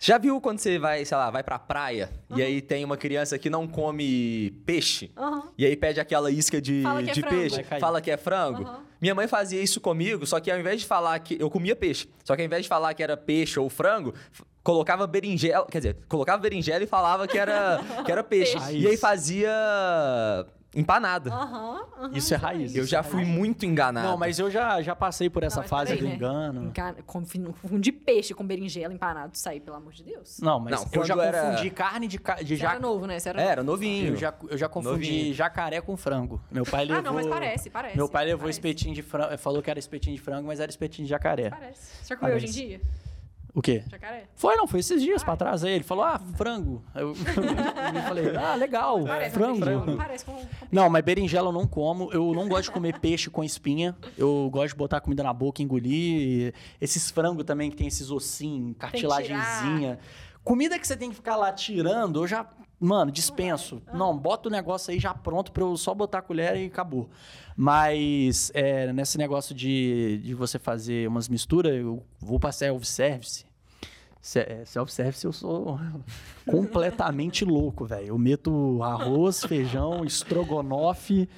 Já viu quando você vai, sei lá, vai pra praia e aí tem uma criança que não come peixe? Aham. E aí pede aquela isca de, Fala é de peixe, fala que é frango. Aham. Minha mãe fazia isso comigo, só que ao invés de falar que. Eu comia peixe. Só que ao invés de falar que era peixe ou frango, colocava berinjela. Quer dizer, colocava berinjela e falava que era, [laughs] que era peixe. Peixe. E aí fazia empanada. Aham. aham, Isso é raiz. Eu já fui muito enganado. Não, mas eu já, já passei por essa Não, mas fase peraí, do né? engano. Confundir peixe com berinjela empanado, sair, pelo amor de Deus. Não, mas Não, eu já era- confundi carne de, ca- de Você era jacaré. novo, né? Você era É, novo. era novinho. Eu já, eu já confundi Novinho. jacaré com frango. Meu pai levou. Ah, não, mas parece, parece. Meu pai levou parece. espetinho de frango. Falou que era espetinho de frango, mas era espetinho de jacaré. Parece. Você já comeu hoje em Parece. dia? O quê? Jacaré. Foi, não, foi esses dias pra trás aí. Ele falou, ah, frango. Eu, [laughs] eu falei, ah, legal, Parece frango. Parece com... Não, mas berinjela eu não como. Eu não gosto de comer peixe com espinha. Eu gosto de botar comida na boca, engolir. Esses frangos também que tem esses ossinhos, cartilagenzinha. Comida que você tem que ficar lá tirando, eu já, mano, dispenso. Não, bota o negócio aí já pronto pra eu só botar a colher e acabou. Mas é, nesse negócio de, de você fazer umas misturas, eu vou pra self-service. É, Self-service eu sou [laughs] completamente louco, velho. Eu meto arroz, feijão, estrogonofe.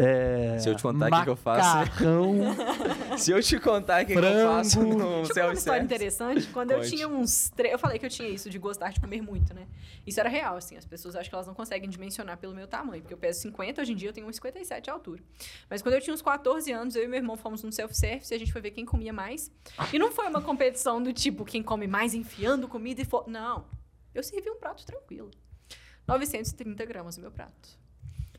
É, Se eu te contar o que que eu faço- macarrão, [laughs] Se eu te contar o que, que eu faço no Deixa eu uma história interessante. Quando eu Conte. tinha uns. Tre... Eu falei que eu tinha isso de gostar de comer muito, né? Isso era real, assim. As pessoas acham que elas não conseguem dimensionar pelo meu tamanho. Porque eu peso 50, hoje em dia eu tenho 1,57 de altura. Mas quando eu tinha uns 14 anos, eu e meu irmão fomos num self-service e a gente foi ver quem comia mais. E não foi uma competição do tipo quem come mais enfiando comida e. Fo... Não. Eu servi um prato tranquilo. 930 gramas o meu prato.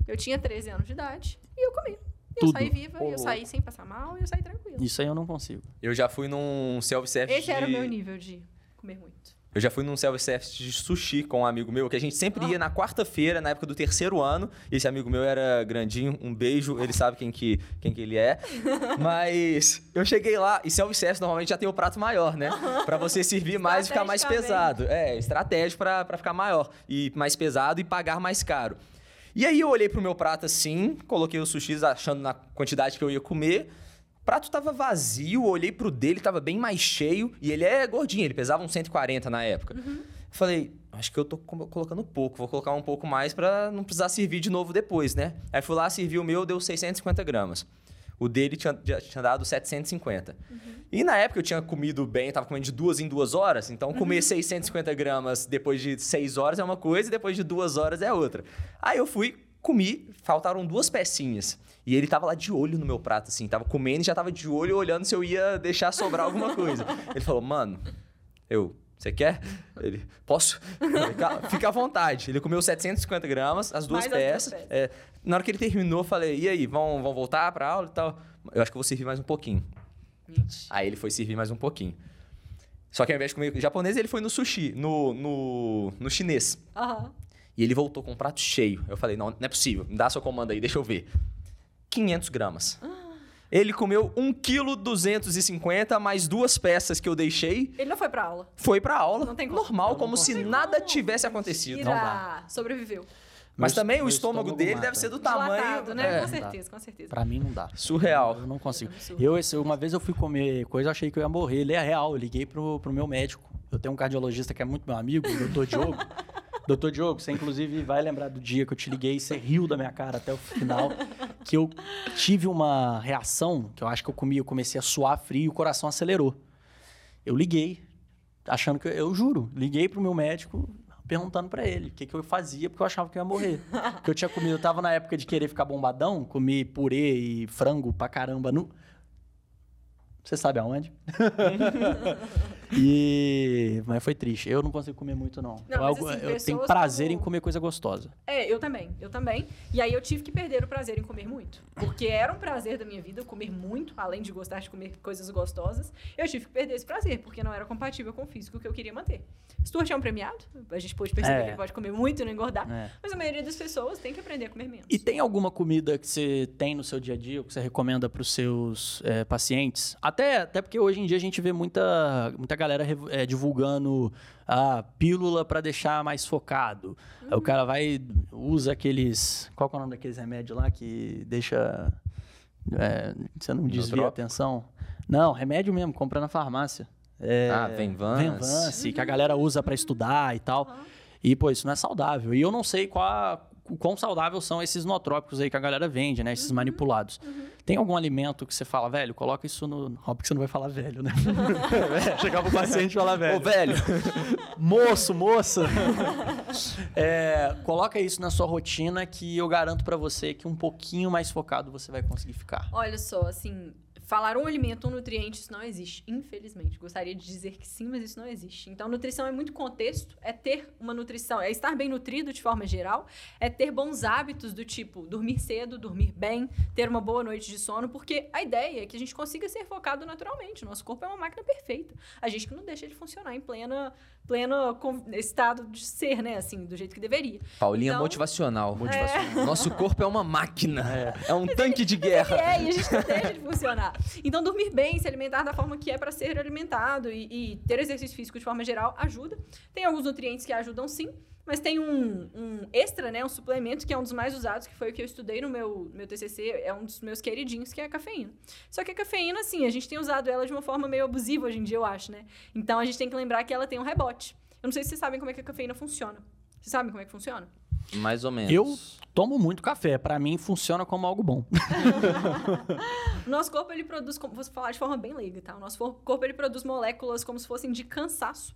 Eu tinha 13 anos de idade e eu comi. E eu Tudo. saí viva, e Ô, eu saí sem passar mal e eu saí tranquila. Isso aí eu não consigo. Eu já fui num self-service Esse era o de- meu nível de comer muito. Eu já fui num self-service de sushi com um amigo meu, que a gente sempre ia na quarta-feira, na época do terceiro ano. Esse amigo meu era grandinho, um beijo, ele sabe quem que, quem que ele é. [laughs] Mas eu cheguei lá, e self-service normalmente já tem o prato maior, né? Pra você servir mais e ficar mais pesado. É, estratégia pra, pra ficar maior e mais pesado e pagar mais caro. E aí eu olhei pro meu prato assim, coloquei os sushis achando na quantidade que eu ia comer. O prato tava vazio, olhei pro dele, tava bem mais cheio. E ele é gordinho, ele pesava uns 140 na época. Falei, acho que eu tô co- colocando pouco, vou colocar um pouco mais pra não precisar servir de novo depois, né? Aí fui lá, servi o meu, deu 650 gramas. O dele tinha, já tinha dado 750. E na época eu tinha comido bem, tava comendo de duas em duas horas. Então, comer 650 gramas depois de seis horas é uma coisa e depois de duas horas é outra. Aí eu fui, comi, faltaram duas pecinhas. E ele tava lá de olho no meu prato, assim. Tava comendo e já tava de olho olhando se eu ia deixar sobrar alguma coisa. [laughs] Ele falou, mano, eu... Você quer? Ele, posso? Eu falei, "Ca- Fica à vontade. Ele comeu 750 gramas, as duas Mais as duas peças. peças. É, na hora que ele terminou, eu falei, e aí, vão, vão voltar pra aula e tal? Eu acho que eu vou servir mais um pouquinho. Mentira. Aí ele foi servir mais um pouquinho. Só que ao invés de comer japonês, ele foi no sushi, no, no, no chinês. Aham. E ele voltou com um prato cheio. Eu falei, não, não é possível. Me dá seu comando aí, deixa eu ver. 500 gramas. Ele comeu 1,250 kg mais duas peças que eu deixei. Ele não foi pra aula. Foi pra aula, Não tem como. normal, Eu não como se consigo. nada tivesse acontecido. Não dá. Sobreviveu. Mas Meu- também o estômago, estômago dele mata. deve ser do tamanho... Dilatado, né? é, com certeza, com certeza. Pra mim não dá. surreal. Eu não consigo. Absurdo. Eu, uma vez eu fui comer coisa, achei que eu ia morrer. Ele é real, eu liguei pro, pro meu médico. Eu tenho um cardiologista que é muito meu amigo, o doutor Diogo. [laughs] doutor Diogo, você inclusive vai lembrar do dia que eu te liguei e você riu da minha cara até o final. Que eu tive uma reação, que eu acho que eu comi, eu comecei a suar frio e o coração acelerou. Eu liguei, achando que... Eu juro, liguei pro meu médico perguntando pra ele o que, que eu fazia, porque eu achava que eu ia morrer. Porque eu tinha comido, eu tava na época de querer ficar bombadão, comi purê e frango pra caramba no... Você sabe aonde? [laughs] e... Mas foi triste. Eu não consigo comer muito, não. Não, eu mas, eu assim, tenho prazer como- em comer coisa gostosa. É, eu também, eu também. E aí eu tive que perder o prazer em comer muito. Porque era um prazer da minha vida comer muito, além de gostar de comer coisas gostosas. Eu tive que perder esse prazer, porque não era compatível com o físico que eu queria manter. Stuart é um premiado, a gente pôde perceber É. que ele pode comer muito e não engordar. É. Mas a maioria das pessoas tem que aprender a comer menos. E tem alguma comida que você tem no seu dia a dia, ou que você recomenda para os seus é, pacientes? Até, até porque hoje em dia a gente vê muita, muita galera é, divulgando a pílula para deixar mais focado. Aí o cara vai, usa aqueles. Qual é o nome daqueles remédios lá que deixa. é, você não desvia a atenção? Não, remédio mesmo, compra na farmácia. É, Ah, Venvance. Venvance, que a galera usa para estudar e tal. Aham. E, pô, isso não é saudável. E eu não sei qual, o quão saudável são esses nootrópicos aí que a galera vende, né? Uhum. Esses manipulados. Tem algum alimento que você fala, velho, coloca isso no... Óbvio que você não vai falar velho, né? [laughs] Chegar pro paciente e falar velho. Ô, velho, [laughs] Moço, moça. [laughs] É, coloca isso na sua rotina que eu garanto pra você que um pouquinho mais focado você vai conseguir ficar. Olha só, assim, falar um alimento, um nutriente, isso não existe, infelizmente. Gostaria de dizer que sim, mas isso não existe. Então, nutrição é muito contexto, é ter uma nutrição, é estar bem nutrido de forma geral, é ter bons hábitos do tipo dormir cedo, dormir bem, ter uma boa noite de sono, porque a ideia é que a gente consiga ser focado naturalmente. Nosso corpo é uma máquina perfeita. A gente não deixa ele funcionar em plena pleno com- estado de ser, né? Assim, do jeito que deveria. Paulinha Então- motivacional. motivacional. Nosso corpo é uma máquina. É, um tanque de Ele guerra. é, e a gente não deixa de funcionar. Então, dormir bem, se alimentar da forma que é para ser alimentado e, e ter exercício físico de forma geral ajuda. Tem alguns nutrientes que ajudam sim, mas tem um, um extra, né? Um suplemento que é um dos mais usados, que foi o que eu estudei no meu, meu TCC, é um dos meus queridinhos, que é a cafeína. Só que a cafeína, assim, a gente tem usado ela de uma forma meio abusiva hoje em dia, eu acho, né? Então, a gente tem que lembrar que ela tem um rebote. Eu não sei se vocês sabem como é que a cafeína funciona. Vocês sabem como é que funciona? Mais ou menos. Eu tomo muito café. Pra mim, funciona como algo bom. [laughs] O nosso corpo, ele produz, vou falar de forma bem leiga, tá? O nosso corpo, ele produz moléculas como se fossem de cansaço.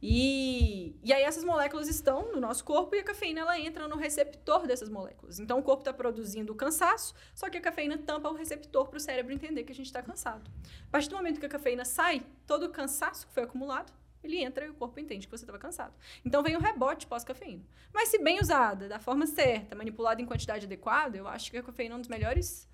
E, e aí essas moléculas estão no nosso corpo e a cafeína, ela entra no receptor dessas moléculas. Então, o corpo está produzindo cansaço, só que a cafeína tampa o receptor para o cérebro entender que a gente está cansado. A partir do momento que a cafeína sai, todo o cansaço que foi acumulado, ele entra e o corpo entende que você estava cansado. Então, vem o rebote pós-cafeína. Mas se bem usada, da forma certa, manipulada em quantidade adequada, eu acho que a cafeína é um dos melhores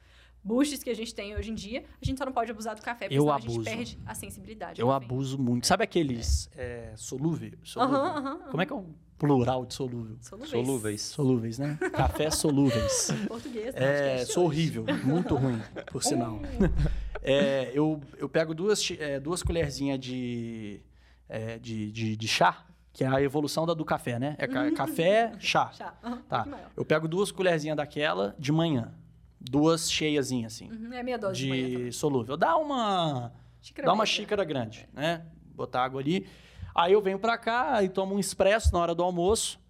boosts que a gente tem hoje em dia. A gente só não pode abusar do café, porque Eu senão a abuso. gente perde a sensibilidade. Eu abuso muito. Sabe aqueles é, solúveis? solúvel? Como é que é o plural de solúvel? Solúveis. Solúveis. Solúveis, né? Café solúveis. [laughs] Português. É, podcast sou horrível, muito ruim, por sinal. [laughs] É, eu, eu pego duas, é, duas colherzinhas de, é, de, de, de chá, que é a evolução da do café, né? É ca- [laughs] café, chá. Chá. Tá. Eu pego duas colherzinhas daquela de manhã. Duas cheiazinhas, assim, Uhum, é a minha dose de, manhã de também. solúvel. Dá uma, Xícara dá uma xícara grande, né? Botar água ali. Aí eu venho pra cá e tomo um expresso na hora do almoço.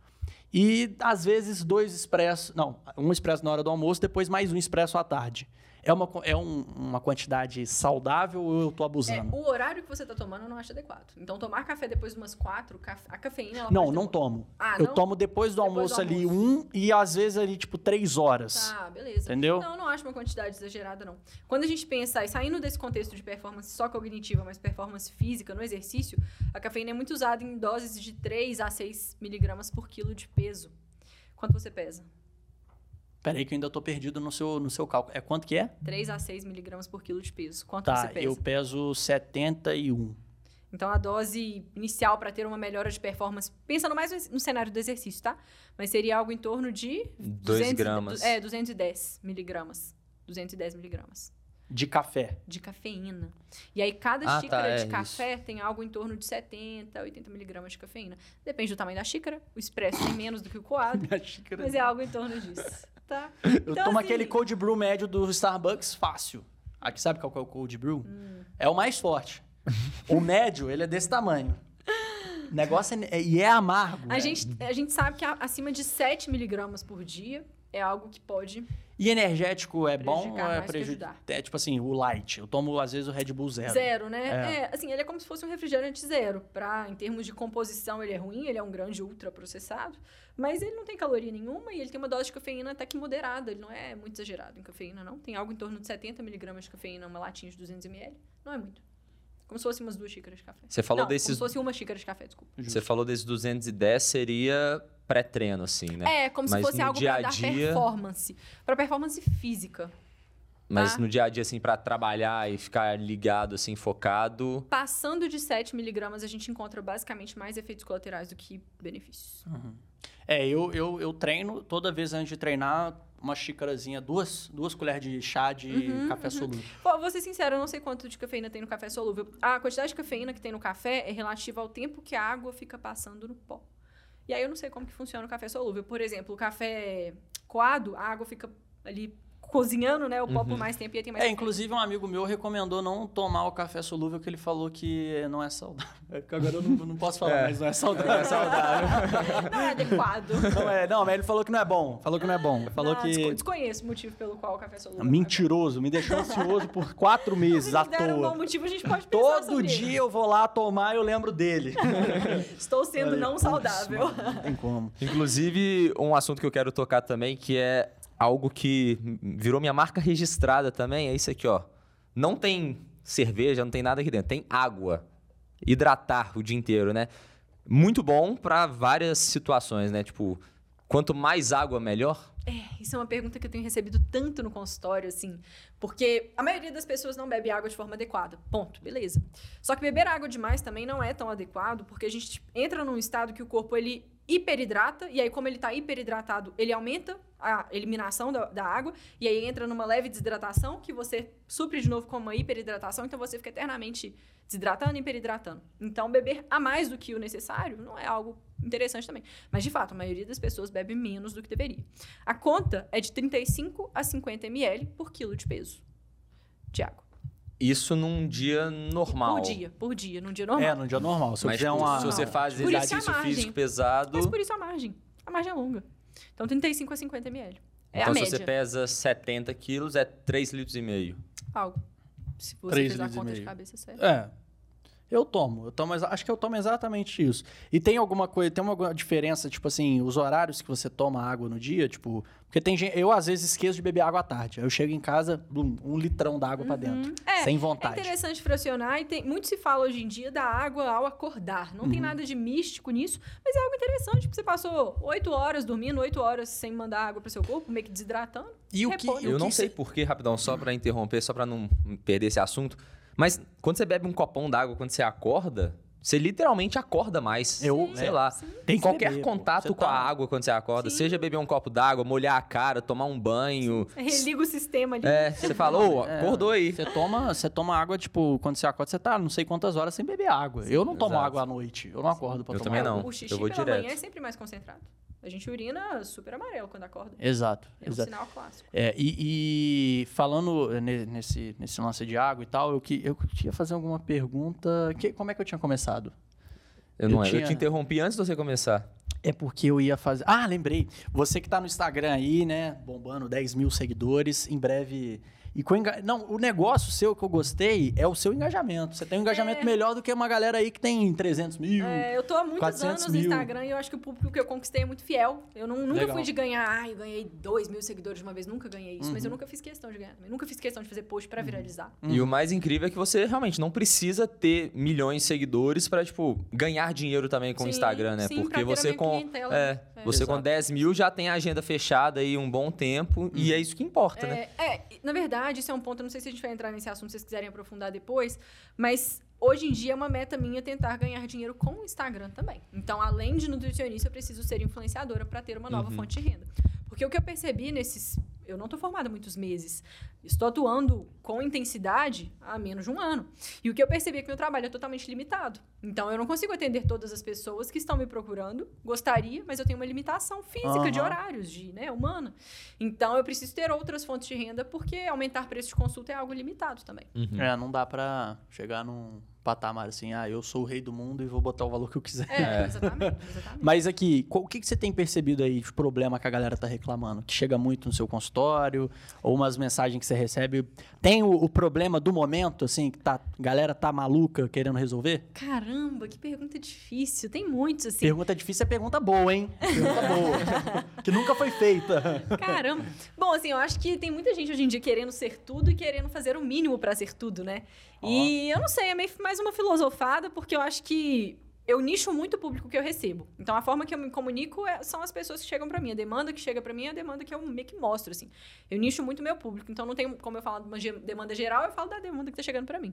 E às vezes dois expressos. Não, um expresso na hora do almoço, depois mais um expresso à tarde. É uma, é um- uma quantidade saudável ou eu tô É, abusando? o horário que você tá tomando eu não acho adequado. Então, tomar café depois de umas quatro, a cafeína, ela não, não tomo. Ah, eu não? tomo depois do Depois do almoço ali almoço. um e às vezes ali tipo três horas. Tá, beleza. Entendeu? Não, não acho uma quantidade exagerada, não. Quando a gente pensa, e saindo desse contexto de performance só cognitiva, mas performance física no exercício, a cafeína é muito usada em doses de 3 a 6 miligramas por quilo de peso. Quanto você pesa? Peraí que eu ainda tô perdido no seu, no seu cálculo. É quanto que é? 3 a 6 miligramas por quilo de peso. Quanto você Tá, pesa? eu peso 71. Então, a dose inicial para ter uma melhora de performance, pensando mais no- cenário do exercício, tá? Mas seria algo em torno de... 2 200 gramas. É, 210 miligramas. 210 miligramas De café. de cafeína. E aí, cada Ah, tá, xícara é de café tem algo em torno de 70, 80 miligramas de cafeína. Depende do tamanho da xícara. O expresso tem menos do que o coado, [laughs] mas é algo em torno disso, tá? Eu Então, tomo assim, aquele cold brew médio do Starbucks fácil. Aqui sabe qual que é o cold brew? É o mais forte. o médio, ele é desse tamanho. O negócio é, e é amargo. A né? gente, a gente sabe que acima de 7 miligramas por dia é algo que pode... E energético é bom ou é prejudicial? ajudar. É tipo assim, o light. Eu tomo às vezes o Red Bull zero. Zero, né? É. É. assim, ele é como se fosse um refrigerante zero. Pra, em termos de composição, ele é ruim, ele é um grande ultra processado, mas ele não tem caloria nenhuma e ele tem uma dose de cafeína até que moderada. Ele não é muito exagerado em cafeína, não. Tem algo em torno de 70 miligramas de cafeína, uma latinha de 200 ml. Não é muito. Como se fosse umas duas xícaras de café. Você falou não, como desses. se fosse uma xícara de café, desculpa. Você falou desses 210 seria pré-treino, assim, né? É, como Mas se fosse no algo dia pra a dar dia- performance. Pra performance física. Mas tá. no dia a dia, assim, pra trabalhar e ficar ligado, assim, focado. Passando de 7 miligramas, a gente encontra basicamente mais efeitos colaterais do que benefícios. É, eu, eu, eu treino, toda vez antes de treinar, uma xícarazinha, duas, duas colheres de chá de Uhum, café solúvel. Pô, vou ser sincero, eu não sei quanto de cafeína tem no café solúvel. A quantidade de cafeína que tem no café é relativa ao tempo que a água fica passando no pó. E aí eu não sei como que funciona o café solúvel. Por exemplo, o café coado, a água fica ali cozinhando, né, o pó por mais tempo e tem mais É, inclusive um amigo meu recomendou não tomar o café solúvel, que ele falou que não é saudável. [laughs] É que agora eu não, não posso falar, É. mas não é [laughs] saudável. [laughs] Não é adequado. Não, é, não, mas ele falou que não é bom. Falou que não é bom. Falou Não, que. desco- Desconheço o motivo pelo qual o café solúvel. Mentiroso, me deixou ansioso por quatro Se meses à der um bom toa. motivo, a gente pode Todo sobre dia ele. eu vou lá tomar e eu lembro dele. Estou sendo Falei, não "Putz, saudável. mano, Não tem como. Inclusive, um assunto que eu quero tocar também, que é algo que virou minha marca registrada também, é isso aqui, ó. não tem cerveja, não tem nada aqui dentro, tem água. Hidratar o dia inteiro, né? Muito bom para várias situações, né? Tipo, quanto mais água, melhor. É, isso é uma pergunta que eu tenho recebido tanto no consultório, assim. Porque a maioria das pessoas não bebe água de forma adequada. Ponto, beleza. Só que beber água demais também não é tão adequado, porque a gente entra num estado que o corpo ele hiperidrata, e aí, como ele está hiperidratado, ele aumenta a eliminação da, da, água, e aí entra numa leve desidratação, que você supre de novo com uma hiperidratação, então você fica eternamente desidratando e hiperidratando. Então, beber a mais do que o necessário não é algo interessante também. Mas, de fato, a maioria das pessoas bebe menos do que deveria. A conta é de 35 a 50 ml por quilo de peso de água. Isso num dia normal. Por dia, por dia, num dia normal. É, num dia normal. Se, Mas, eu uma... se você faz por exercício físico pesado. Mas por isso a margem. A margem é longa. Então, 35 a 50 ml. É então, a se média. você pesa 70 quilos, é 3 litros e meio. Algo. Se você 3 fizer a litros e conta de meio. cabeça certa. É. Eu tomo, eu tomo, acho que eu tomo exatamente isso. E tem alguma coisa, tem alguma diferença, tipo assim, os horários que você toma água no dia, tipo, porque tem gente, eu às vezes esqueço de beber água à tarde. Aí eu chego em casa, blum, um litrão d'água pra dentro, É, sem É vontade. interessante fracionar e tem, muito se fala hoje em dia da água ao acordar. Não Uhum. tem nada de místico nisso, mas é algo interessante, porque você passou oito horas dormindo, oito horas sem mandar água pro seu corpo, meio que desidratando. E o que, e Eu que não sei por que, rapidão, só pra interromper, só pra não perder esse assunto. Mas quando você bebe um copão d'água quando você acorda, você literalmente acorda mais. Eu- sei é, lá. Tem que Qualquer beber, contato com a tá- água quando você acorda, Sim. seja beber um copo d'água, molhar a cara, tomar um banho. [laughs] Religa o sistema ali. É, você fala, ô, É, acordou aí. Você toma, você toma água, tipo, quando você acorda, você tá não sei quantas horas sem beber água. eu não tomo exato. água à noite. Eu não acordo pra Eu tomar também água. não. O xixi eu vou pela direto. manhã é sempre mais concentrado. A gente urina super amarelo quando acorda. Exato, É um exato. sinal clássico. É, e, e falando ne- nesse, nesse lance de água e tal, eu, que, eu queria fazer alguma pergunta. Que, como é que eu tinha começado? Eu não Eu tinha- Eu te interrompi antes de você começar. É porque eu ia fazer. Ah, lembrei. Você que tá no Instagram aí, né? Bombando 10 mil seguidores. Em breve. E com enga... Não, o negócio seu que eu gostei é o seu engajamento. Você tem um engajamento É. melhor do que uma galera aí que tem 300 mil. É, eu tô há muitos 400 anos no mil. Instagram e eu acho que o público que eu conquistei é muito fiel. Eu não- nunca Legal. fui de ganhar, ai, eu ganhei 2 mil seguidores de uma vez, nunca ganhei isso. Uhum. Mas eu nunca fiz questão de ganhar também. Nunca fiz questão de fazer post pra viralizar. E o mais incrível é que você realmente não precisa ter milhões de seguidores pra, tipo, ganhar dinheiro também com o Sim, Instagram, né? sim, Porque pra ter a você minha com. clientela, É, né? Você com Exato. 10 mil já tem a agenda fechada aí um bom tempo. E é isso que importa, né? É, é, na verdade, isso é um ponto, não sei se a gente vai entrar nesse assunto, se vocês quiserem aprofundar depois, mas hoje em dia é uma meta minha tentar ganhar dinheiro com o Instagram também. Então, além de nutricionista, eu preciso ser influenciadora para ter uma nova Uhum. fonte de renda. Porque o que eu percebi nesses. Eu não estou formada há muitos meses. Estou atuando com intensidade há menos de um ano. E o que eu percebi é que meu trabalho é totalmente limitado. Então, eu não consigo atender todas as pessoas que estão me procurando. Gostaria, mas eu tenho uma limitação física de Aham. horários, de, né, humana. Então, eu preciso ter outras fontes de renda, porque aumentar preço de consulta é algo limitado também. Uhum. É, não dá pra chegar num patamar assim, ah, eu sou o rei do mundo e vou botar o valor que eu quiser. É, exatamente, [laughs] exatamente. Mas aqui, qual- o que, que você tem percebido aí de problema que a galera tá reclamando? Que chega muito no seu consultório, ou umas mensagens que você recebe. Tem o, o problema do momento, assim, que tá, a galera tá maluca querendo resolver? Caramba, que pergunta difícil. Tem muitos, assim. Pergunta difícil é pergunta boa, hein? Pergunta boa. [laughs] que nunca foi feita. Caramba. Bom, assim, eu acho que tem muita gente hoje em dia querendo ser tudo e querendo fazer o mínimo pra ser tudo, né? E eu não sei, é meio mais uma filosofada, porque eu acho que eu nicho muito o público que eu recebo. Então, a forma que eu me comunico é- são as pessoas que chegam pra mim. A demanda que chega pra mim é a demanda que eu meio que mostro, assim. Eu nicho muito o meu público. Então, não tem como eu falar de uma ge- demanda geral, eu falo da demanda que tá chegando pra mim.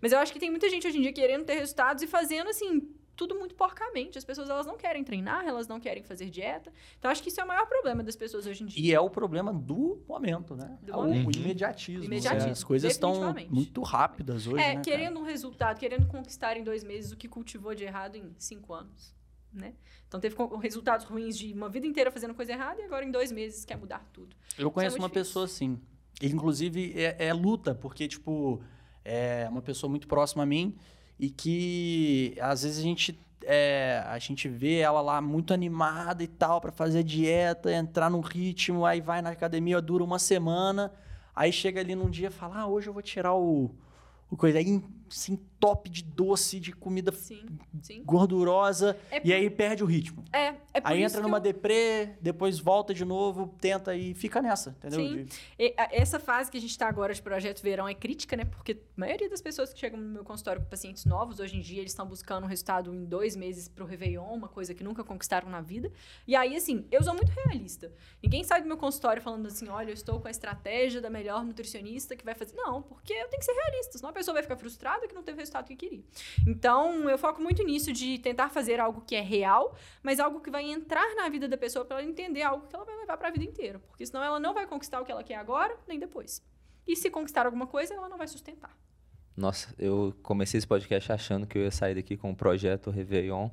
Mas eu acho que tem muita gente hoje em dia querendo ter resultados e fazendo, assim, tudo muito porcamente. As pessoas, elas não querem treinar, elas não querem fazer dieta. Então, acho que isso é o maior problema das pessoas hoje em dia. E é o problema do momento, né? Do É o, momento. o imediatismo. Imediatismo, né? As coisas estão muito rápidas hoje, é, né? cara? querendo um resultado, querendo conquistar em dois meses o que cultivou de errado em cinco anos, né? Então teve resultados ruins de uma vida inteira fazendo coisa errada e agora em dois meses quer mudar tudo. Eu conheço muito uma difícil. pessoa assim. E, Inclusive, é, é luta, porque, tipo, é uma pessoa muito próxima a mim e que às vezes a gente. é, a gente vê ela lá muito animada e tal pra fazer dieta, entrar no ritmo, aí vai na academia, dura uma semana, aí chega ali num dia e fala: Ah, hoje eu vou tirar o, o coisa. Aí, assim, top de doce, de comida Sim, sim. gordurosa, É e aí perde o ritmo. É, é por Aí entra numa eu- deprê, depois volta de novo, tenta e fica nessa, entendeu? Sim. E, a- Essa fase que a gente tá agora de projeto verão é crítica, né? Porque a maioria das pessoas que chegam no meu consultório com pacientes novos, hoje em dia, eles estão buscando um resultado em dois meses pro Réveillon, uma coisa que nunca conquistaram na vida. E aí, assim, eu sou muito realista. Ninguém sai do meu consultório falando assim, olha, eu estou com a estratégia da melhor nutricionista que vai fazer. Não, porque eu tenho que ser realista, senão a pessoa vai ficar frustrada que não teve o resultado que queria. Então, eu foco muito nisso de tentar fazer algo que é real, mas algo que vai entrar na vida da pessoa para ela entender algo que ela vai levar para a vida inteira. Porque senão ela não vai conquistar o que ela quer agora, nem depois. E se conquistar alguma coisa, ela não vai sustentar. Nossa, eu comecei esse podcast achando que eu ia sair daqui com o projeto Réveillon.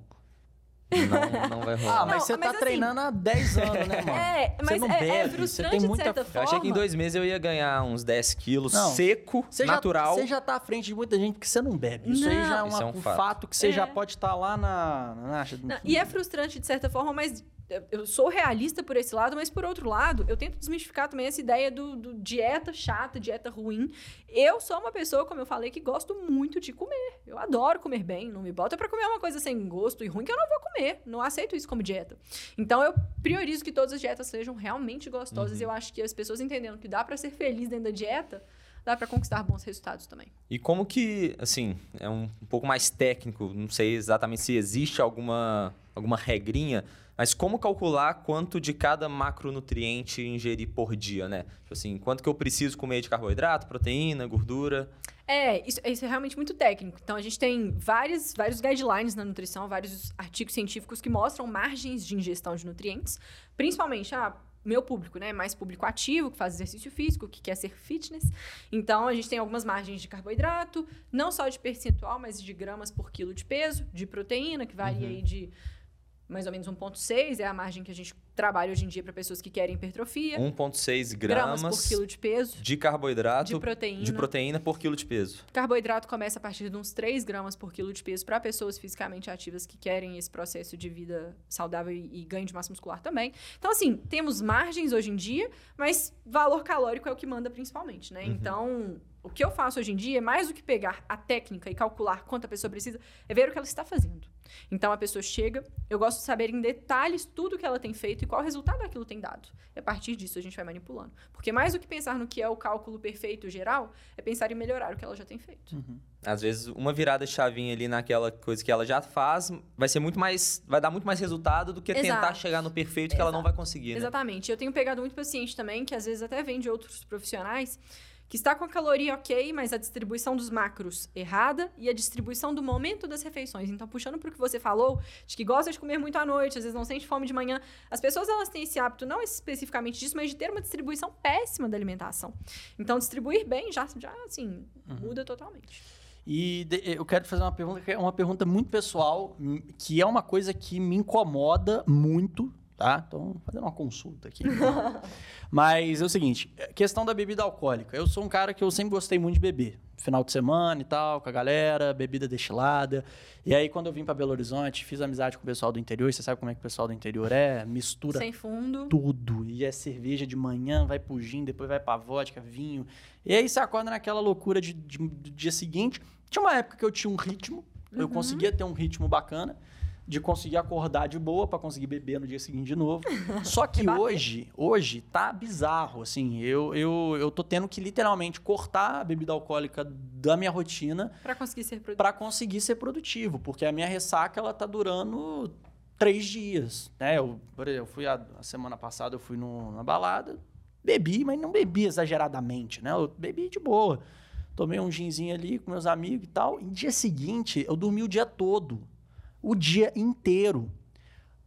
Não, não vai rolar. Ah, mas Não, você mas tá assim- treinando há 10 anos, né, [laughs] mano? É, Você mas não é, é bebe, você frustrante tem de muita- certa Eu Eu forma. achei que em dois meses eu ia ganhar uns 10 quilos Não. seco, Você já- natural. você já tá à frente de muita gente porque você não bebe. Isso aí já é, uma- Isso é um um fato. fato. que você É. já pode estar lá na. na, Não, e é frustrante de certa forma, mas eu- sou realista por esse lado, mas por outro lado, eu tento desmistificar também essa ideia do, do dieta chata, dieta ruim. Eu sou uma pessoa, como eu falei, que gosto muito de comer. Eu adoro comer bem. Não me bota pra comer uma coisa sem gosto e ruim que eu não vou comer. Não aceito isso como dieta. Então eu priorizo que todas as dietas sejam realmente gostosas. E eu acho que as pessoas entendendo que dá pra ser feliz dentro da dieta, dá pra conquistar bons resultados também. E como que, assim, é um, um pouco mais técnico, não sei exatamente se existe alguma, alguma regrinha, mas como calcular quanto de cada macronutriente ingerir por dia, né? Tipo assim, quanto que eu preciso comer de carboidrato, proteína, gordura? É, isso, isso é realmente muito técnico. Então, a gente tem vários, vários guidelines na nutrição, vários artigos científicos que mostram margens de ingestão de nutrientes, principalmente, ah, meu público, né? Mais público ativo, que faz exercício físico, que quer ser fitness. Então, a gente tem algumas margens de carboidrato, não só de percentual, mas de gramas por quilo de peso, de proteína, que varia aí de mais ou menos 1,6, é a margem que a gente trabalha hoje em dia para pessoas que querem hipertrofia. 1,6 gramas, gramas, por quilo de peso, de carboidrato de proteína. de proteína por quilo de peso. Carboidrato começa a partir de uns 3 gramas por quilo de peso para pessoas fisicamente ativas que querem esse processo de vida saudável e, e ganho de massa muscular também. Então, assim, temos margens hoje em dia, mas valor calórico é o que manda principalmente, né? Então, o que eu faço hoje em dia, mais do que pegar a técnica e calcular quanto a pessoa precisa, é ver o que ela está fazendo. Então, a pessoa chega, eu gosto de saber em detalhes tudo que ela tem feito e qual resultado aquilo tem dado. E a partir disso, a gente vai manipulando. Porque mais do que pensar no que é o cálculo perfeito geral, é pensar em melhorar o que ela já tem feito. Às vezes, uma virada chavinha ali naquela coisa que ela já faz vai ser muito mais. vai dar muito mais resultado do que tentar Exato. chegar no perfeito que ela não vai conseguir, né? Exatamente. Eu tenho pegado muito paciente também, que às vezes até vem de outros profissionais, que está com a caloria ok, mas a distribuição dos macros errada e a distribuição do momento das refeições. Então, puxando para o que você falou, de que gosta de comer muito à noite, às vezes não sente fome de manhã. As pessoas, elas têm esse hábito, não especificamente disso, mas de ter uma distribuição péssima da alimentação. Então, distribuir bem já, já assim, muda totalmente. E de- eu quero fazer uma pergunta que é uma pergunta muito pessoal, que é uma coisa que me incomoda muito, tá? Então, fazendo uma consulta aqui. [laughs] Mas é o seguinte, questão da bebida alcoólica. Eu sou um cara que eu sempre gostei muito de beber. Final de semana e tal, com a galera, bebida destilada. E aí, quando eu vim para Belo Horizonte, fiz amizade com o pessoal do interior. Você sabe como é que o pessoal do interior é? Mistura Sem fundo. tudo. E é cerveja de manhã, vai pro gin, depois vai pra vodka, vinho. E aí você acorda naquela loucura de, de- do dia seguinte. Tinha uma época que eu tinha um ritmo, eu Uhum. conseguia ter um ritmo bacana, de conseguir acordar de boa pra conseguir beber no dia seguinte de novo. [laughs] Só que hoje, hoje tá bizarro, assim. Eu, eu, eu tô tendo que literalmente cortar a bebida alcoólica da minha rotina Para conseguir ser produtivo. para conseguir ser produtivo, porque a minha ressaca ela tá durando três dias, né? Eu, por exemplo, eu fui a, a semana passada eu fui no- na balada, bebi, mas não bebi exageradamente, né? Eu bebi de boa, tomei um ginzinho ali com meus amigos e tal. E no dia seguinte eu dormi o dia todo, o dia inteiro.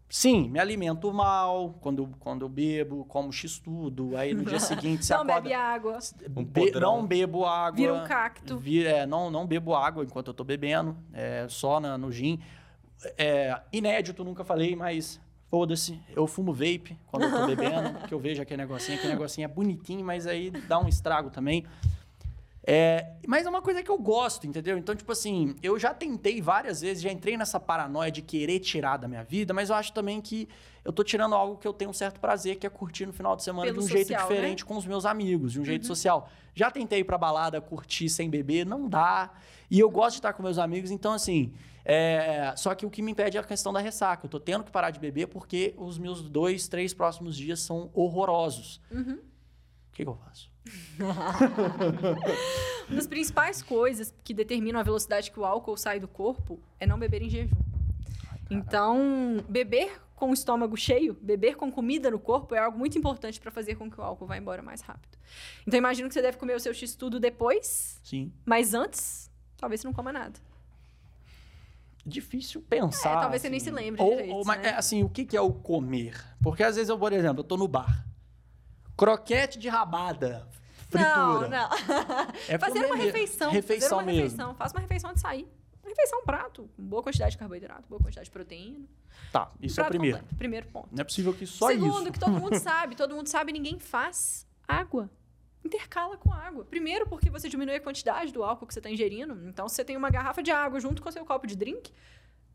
Sim, me alimento mal quando, quando eu bebo, como x-tudo. Aí no dia [laughs] seguinte você Não acorda... bebe água, Um Be- não bebo água. vira um cacto. Vi- é, não, não bebo água enquanto eu tô bebendo, é, só na- no gin. É, inédito, nunca falei, mas foda-se. Eu fumo vape quando eu tô [laughs] bebendo, que eu vejo aquele negocinho. Aquele negocinho é bonitinho, mas aí dá um estrago também. É, mas é uma coisa que eu gosto, entendeu? Então, tipo assim, eu já tentei várias vezes, já entrei nessa paranoia de querer tirar da minha vida, mas eu acho também que eu tô tirando algo que eu tenho um certo prazer, que é curtir no final de semana Pelo de um jeito social, diferente né? com os meus amigos, de um jeito social. Já tentei ir pra balada, curtir sem beber, não dá. E eu gosto de estar com meus amigos, então assim. é, Só que o que me impede é a questão da ressaca. Eu tô tendo que parar de beber porque os meus dois, três próximos dias são horrorosos. Uhum. O que, que eu faço? [laughs] Uma das principais coisas que determinam a velocidade que o álcool sai do corpo é não beber em jejum. Então, beber com o estômago cheio, beber com comida no corpo é algo muito importante para fazer com que o álcool vá embora mais rápido. Então, imagino que você deve comer o seu x-tudo depois, Sim. mas antes, talvez você não coma nada. difícil pensar. É, talvez você nem assim. se lembre Ou, direito, ou, mas, né? é, assim, o que, que é o comer? Porque às vezes eu, por exemplo, eu tô no bar. Croquete de rabada. Fritura. Não, não. É [laughs] fazer uma refeição. Refeição fazer uma mesmo. refeição. Faça uma refeição de sair. Uma refeição, um prato, boa quantidade de carboidrato, boa quantidade de proteína. Tá, isso é o primeiro. completo, primeiro ponto. Não é possível que só Segundo, isso. que todo mundo [laughs] sabe, todo mundo sabe, ninguém faz água. Intercala com água. Primeiro, porque você diminui a quantidade do álcool que você está ingerindo. Então, se você tem uma garrafa de água junto com o seu copo de drink,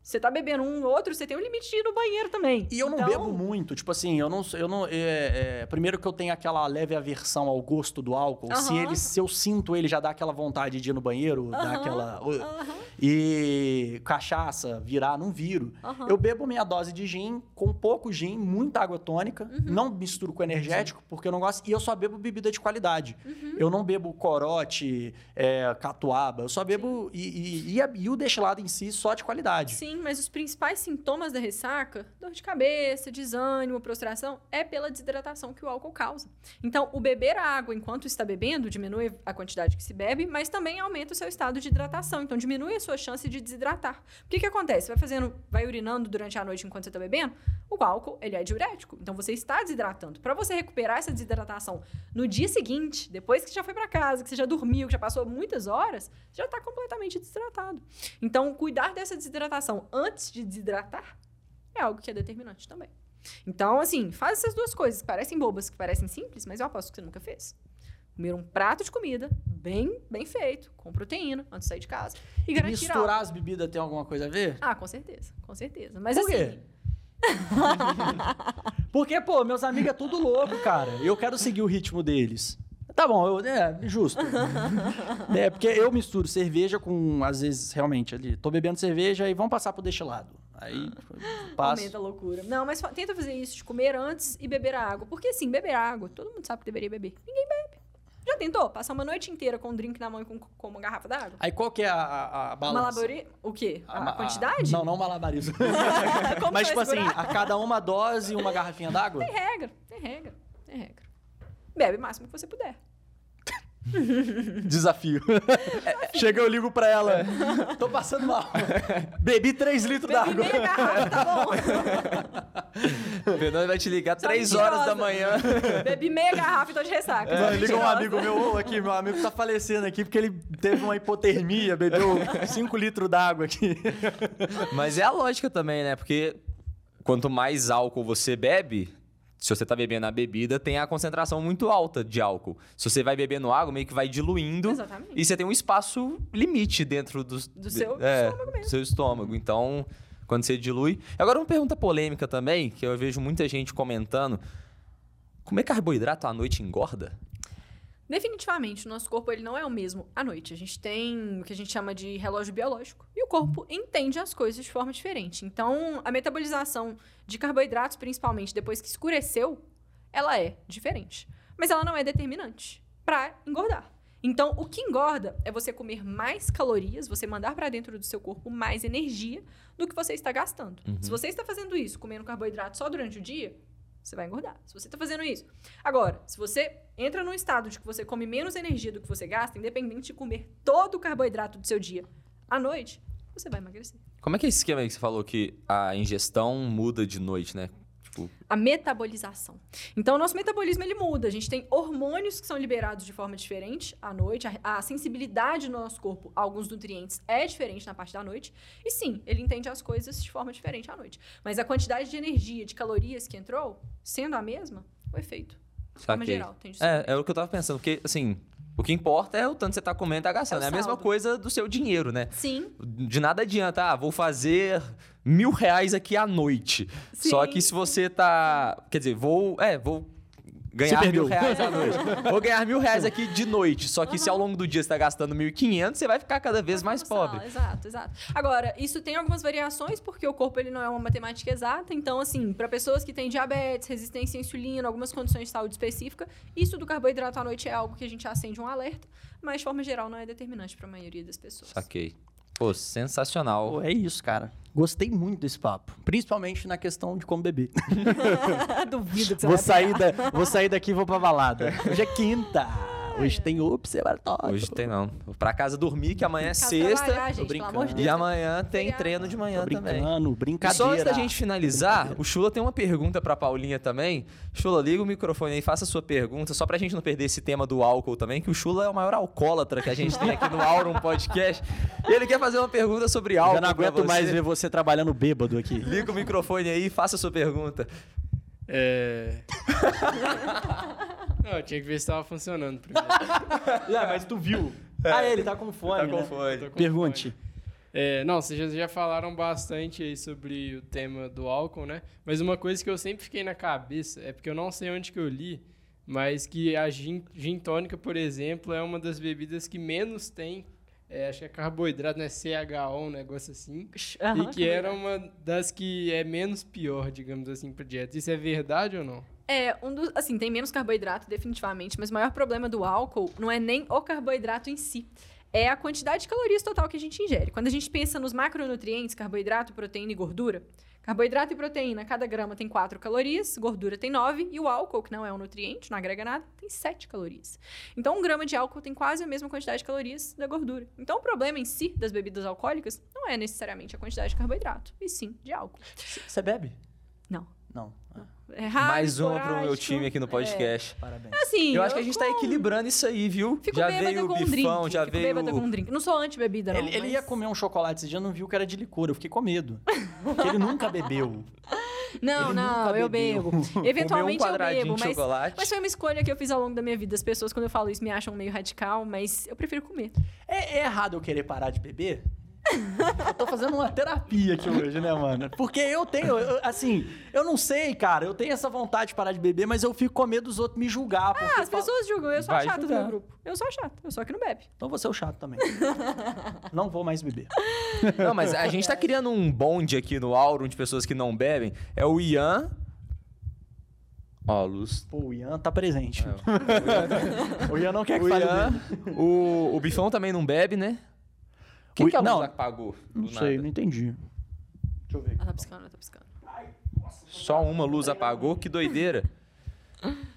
você tá bebendo um ou outro, você tem um limite de ir no banheiro também. E eu não Então, bebo muito, tipo assim, eu não, eu não, é, é, primeiro que eu tenho aquela leve aversão ao gosto do álcool, se Aham. ele, se eu sinto ele já dá aquela vontade de ir no banheiro, dá Aham, aquela, aham, e cachaça, virar, não viro. Eu bebo minha dose de gin, com pouco gin, muita água tônica, Uhum. não misturo com energético, porque eu não gosto, e eu só bebo bebida de qualidade. Uhum. Eu não bebo corote, é, catuaba, eu só bebo, e, e, e, a- e o destilado em si só de qualidade. Sim, mas os principais sintomas da ressaca, dor de cabeça, desânimo, prostração, é pela desidratação que o álcool causa. Então, o beber água enquanto está bebendo diminui a quantidade que se bebe, mas também aumenta o seu estado de hidratação. Então, diminui a sua chance de desidratar. O que, que acontece? Vai fazendo, vai urinando durante a noite enquanto você está bebendo, o álcool, ele é diurético. Então, você está desidratando. Para você recuperar essa desidratação no dia seguinte, depois que já foi para casa, que você já dormiu, que já passou muitas horas, você já está completamente desidratado. Então, cuidar dessa desidratação antes de desidratar é algo que é determinante também. Então, assim, faz essas duas coisas que parecem bobas, que parecem simples, mas eu aposto que você nunca fez. Comer um prato de comida bem, bem feito, com proteína, antes de sair de casa. E E garantir misturar algo. as bebidas tem alguma coisa a ver? Ah, com certeza, com certeza. Mas Por assim, quê? [laughs] Porque, pô, meus amigos é tudo louco, cara. Eu quero seguir o ritmo deles. Tá bom, eu, é, justo. [laughs] é, porque eu misturo cerveja com, às vezes, realmente, ali, tô bebendo cerveja e vamos passar pro destilado. Aí, passo. aumenta a loucura. Não, mas tenta fazer isso de comer antes e beber a água. Porque assim, beber água, todo mundo sabe que deveria beber. Ninguém bebe. Já tentou? Passar uma noite inteira com um drink na mão e com, com uma garrafa d'água? Aí qual que é a, a, a balança? O quê? A, ma- quantidade? Não, não malabarismo. [laughs] Mas, tipo assim, a cada uma dose, uma garrafinha d'água? Tem regra, tem regra, tem regra. Bebe o máximo que você puder. [laughs] Desafio. [laughs] Chega, eu ligo pra ela. Tô passando mal. [laughs] Bebi 3 litros Bebi d'água. meia garrafa, tá bom. Fernando vai te ligar Sou 3 horas da manhã. Bebi meia garrafa e tô de ressaca. Sou liga um amigo meu, aqui, meu amigo tá falecendo aqui porque ele teve uma hipotermia, bebeu 5 litros d'água aqui. Mas é a lógica também, né? Porque quanto mais álcool você bebe, se você tá bebendo a bebida, tem a concentração muito alta de álcool. Se você vai bebendo água, meio que vai diluindo. Exatamente. E você tem um espaço limite dentro do, Do seu é, estômago mesmo. do seu estômago. Então, quando você dilui. Agora, uma pergunta polêmica também, que eu vejo muita gente comentando. Comer carboidrato à noite engorda? Definitivamente, o nosso corpo ele não é o mesmo à noite. A gente tem o que a gente chama de relógio biológico. E o corpo entende as coisas de forma diferente. Então, a metabolização de carboidratos, principalmente depois que escureceu, ela é diferente. Mas ela não é determinante para engordar. Então, o que engorda é você comer mais calorias, você mandar para dentro do seu corpo mais energia do que você está gastando. Se você está fazendo isso, comendo carboidrato só durante o dia, você vai engordar. Se você está fazendo isso. Agora, se você entra num estado de que você come menos energia do que você gasta, independente de comer todo o carboidrato do seu dia à noite, você vai emagrecer. Como é que é esse esquema aí que você falou que a ingestão muda de noite, né? Tipo, A metabolização. Então, o nosso metabolismo ele muda. A gente tem hormônios que são liberados de forma diferente à noite. A, a sensibilidade no nosso corpo a alguns nutrientes é diferente na parte da noite. E sim, ele entende as coisas de forma diferente à noite. Mas a quantidade de energia, de calorias que entrou, sendo a mesma, o efeito. De forma saquei. geral, É, é o que eu tava pensando, porque, assim, O que importa é o tanto que você tá comendo e tá gastando. É É, a mesma coisa do seu dinheiro, né? Sim. De nada adianta, ah, vou fazer mil reais aqui à noite. Sim, Só que se você tá. Quer dizer, vou. É, vou. Ganhar mil reais à noite. Vou ganhar mil reais aqui de noite. Só que se ao longo do dia você tá gastando 1.500, você vai ficar cada vez mais pobre. Exato, exato. Agora, isso tem algumas variações, porque o corpo ele não é uma matemática exata. Então, assim, para pessoas que têm diabetes, resistência à insulina, algumas condições de saúde específica, isso do carboidrato à noite é algo que a gente acende um alerta, mas de forma geral não é determinante para a maioria das pessoas. Saquei. Pô, sensacional. Pô, é isso, cara. Gostei muito desse papo. Principalmente na questão de como beber. [laughs] Duvido que você Vou vai sair, da, vou sair daqui e vou pra balada. Hoje é quinta. Hoje tem observatório. Hoje tem não. Vou pra casa dormir, que amanhã é Casa sexta. trabalhar, tô gente, pelo amor de brincando. Deus. E amanhã tem treino de manhã Tô também. brincando, E brincadeira. só antes da gente finalizar, o Chula tem uma pergunta pra Paulinha também. Chula, liga o microfone aí, faça a sua pergunta, só pra gente não perder esse tema do álcool também, que o Chula é o maior alcoólatra que a gente tem aqui no Aurum Podcast. E ele quer fazer uma pergunta sobre álcool. Já não aguento mais ver você trabalhando bêbado aqui. Liga o microfone aí, faça a sua pergunta. É. [laughs] Não, eu tinha que ver se tava funcionando primeiro. [laughs] Ah, mas tu viu. Ah, ele tá com fone, Tá com né? fone. Tô com Pergunte. É, não, vocês já, já falaram bastante aí sobre o tema do álcool, né? Mas uma coisa que eu sempre fiquei na cabeça é porque eu não sei onde que eu li, mas que a gin, gin tônica, por exemplo, é uma das bebidas que menos tem, é, acho que é carboidrato, né? CHO, um negócio assim. Aham, e que era uma das que é menos pior, digamos assim, pra dieta. Isso é verdade ou não? É, um dos. Assim, tem menos carboidrato, definitivamente, mas o maior problema do álcool não é nem o carboidrato em si. É a quantidade de calorias total que a gente ingere. Quando a gente pensa nos macronutrientes, carboidrato, proteína e gordura, carboidrato e proteína, cada grama tem 4 calorias, gordura tem 9, e o álcool, que não é um nutriente, não agrega nada, tem 7 calorias. Então, um grama de álcool tem quase a mesma quantidade de calorias da gordura. Então, o problema em si das bebidas alcoólicas não é necessariamente a quantidade de carboidrato, e sim de álcool. Você bebe? Não. Não. Ah, É Mais uma pro meu esporádico. time aqui no podcast. parabéns. Assim, Eu acho que a gente tá como- equilibrando isso aí, viu? Fico já veio o com um bifão, drink. já Fico veio. bêbada com um drink. Não sou anti-bebida, não. Ele, ele mas- ia comer um chocolate esse dia, não viu que era de licor. Eu fiquei com medo. Porque ele nunca bebeu. [laughs] Não, ele não, eu bebo. Eventualmente um eu bebo, de mas, chocolate. mas foi uma escolha que eu fiz ao longo da minha vida. As pessoas, quando eu falo isso, me acham meio radical, mas eu prefiro comer. É, é errado eu querer parar de beber? Eu tô fazendo uma terapia aqui hoje, né, mano? Porque eu tenho, eu- assim, eu não sei, cara. Eu tenho essa vontade de parar de beber, mas eu fico com medo dos outros me julgar. Ah, as falo, pessoas julgam. Eu sou Vai chata do julgar. meu grupo. Eu sou a chata. Eu sou que não bebe. Então você é o chato também. [laughs] não vou mais beber. Não, mas a gente tá criando um bonde aqui no Aurum de pessoas que não bebem. É o Ian. Ó, a luz. Pô, o Ian tá presente. É, O Ian [laughs] não quer que o fale Ian. dele. O, o Bifão também não bebe, né? Que, O- que a luz não. apagou? do Não sei, nada? não entendi. Deixa eu ver. Ela tá piscando, ela tá piscando. Só uma luz apagou? Que doideira. [laughs]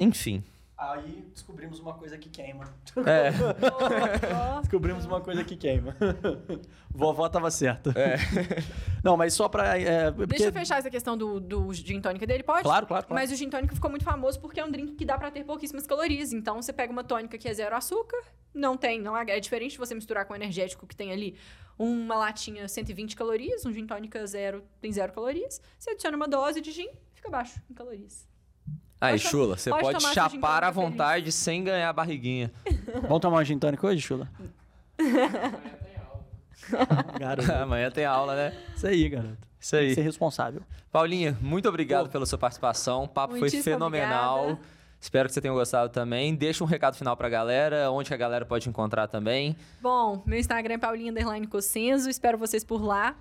Enfim. Aí descobrimos uma coisa que queima. É. [laughs] Descobrimos uma coisa que queima. [laughs] Vovó tava certa. É. [laughs] Não, mas só pra. é, porque- Deixa eu fechar essa questão do, do gin tônica dele, pode? Claro, claro, claro. Mas o gin tônica ficou muito famoso porque é um drink que dá pra ter pouquíssimas calorias. Então, você pega uma tônica que é zero açúcar, não tem, não é diferente de você misturar com o energético que tem ali uma latinha 120 calorias, um gin tônica zero tem zero calorias. Você adiciona uma dose de gin, fica baixo em calorias. Aí, Pode Chula, você pode pode, chapar à feliz. vontade sem ganhar barriguinha. [laughs] Vamos tomar um gin tônico hoje, Chula? [laughs] garoto. Amanhã tem aula, né? Isso aí, garoto. Isso Tem aí. que ser responsável. Paulinha, muito obrigado Pô. pela sua participação. O papo foi Muitíssimo fenomenal. obrigada. Espero que você tenha gostado também. Deixa um recado final pra galera, onde que a galera pode encontrar também. Bom, meu Instagram é Paulinha Underline Cossenzo, espero vocês por lá.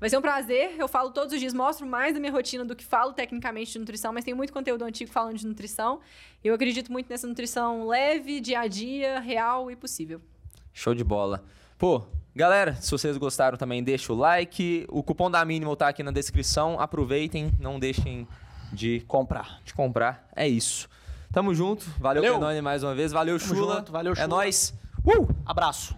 Vai ser um prazer, eu falo todos os dias, mostro mais da minha rotina do que falo tecnicamente de nutrição, mas tem muito conteúdo antigo falando de nutrição. Eu acredito muito nessa nutrição leve, dia a dia, real e possível. Show de bola. Pô, galera, se vocês gostaram também, deixa o like. O cupom da Minimal tá aqui na descrição. Aproveitem, não deixem de, Comprar. de comprar. É isso. Tamo junto. Valeu, Valeu. Mais uma vez. Valeu, Tamo Chula. junto, valeu, É Chula. nóis. Uh! Abraço.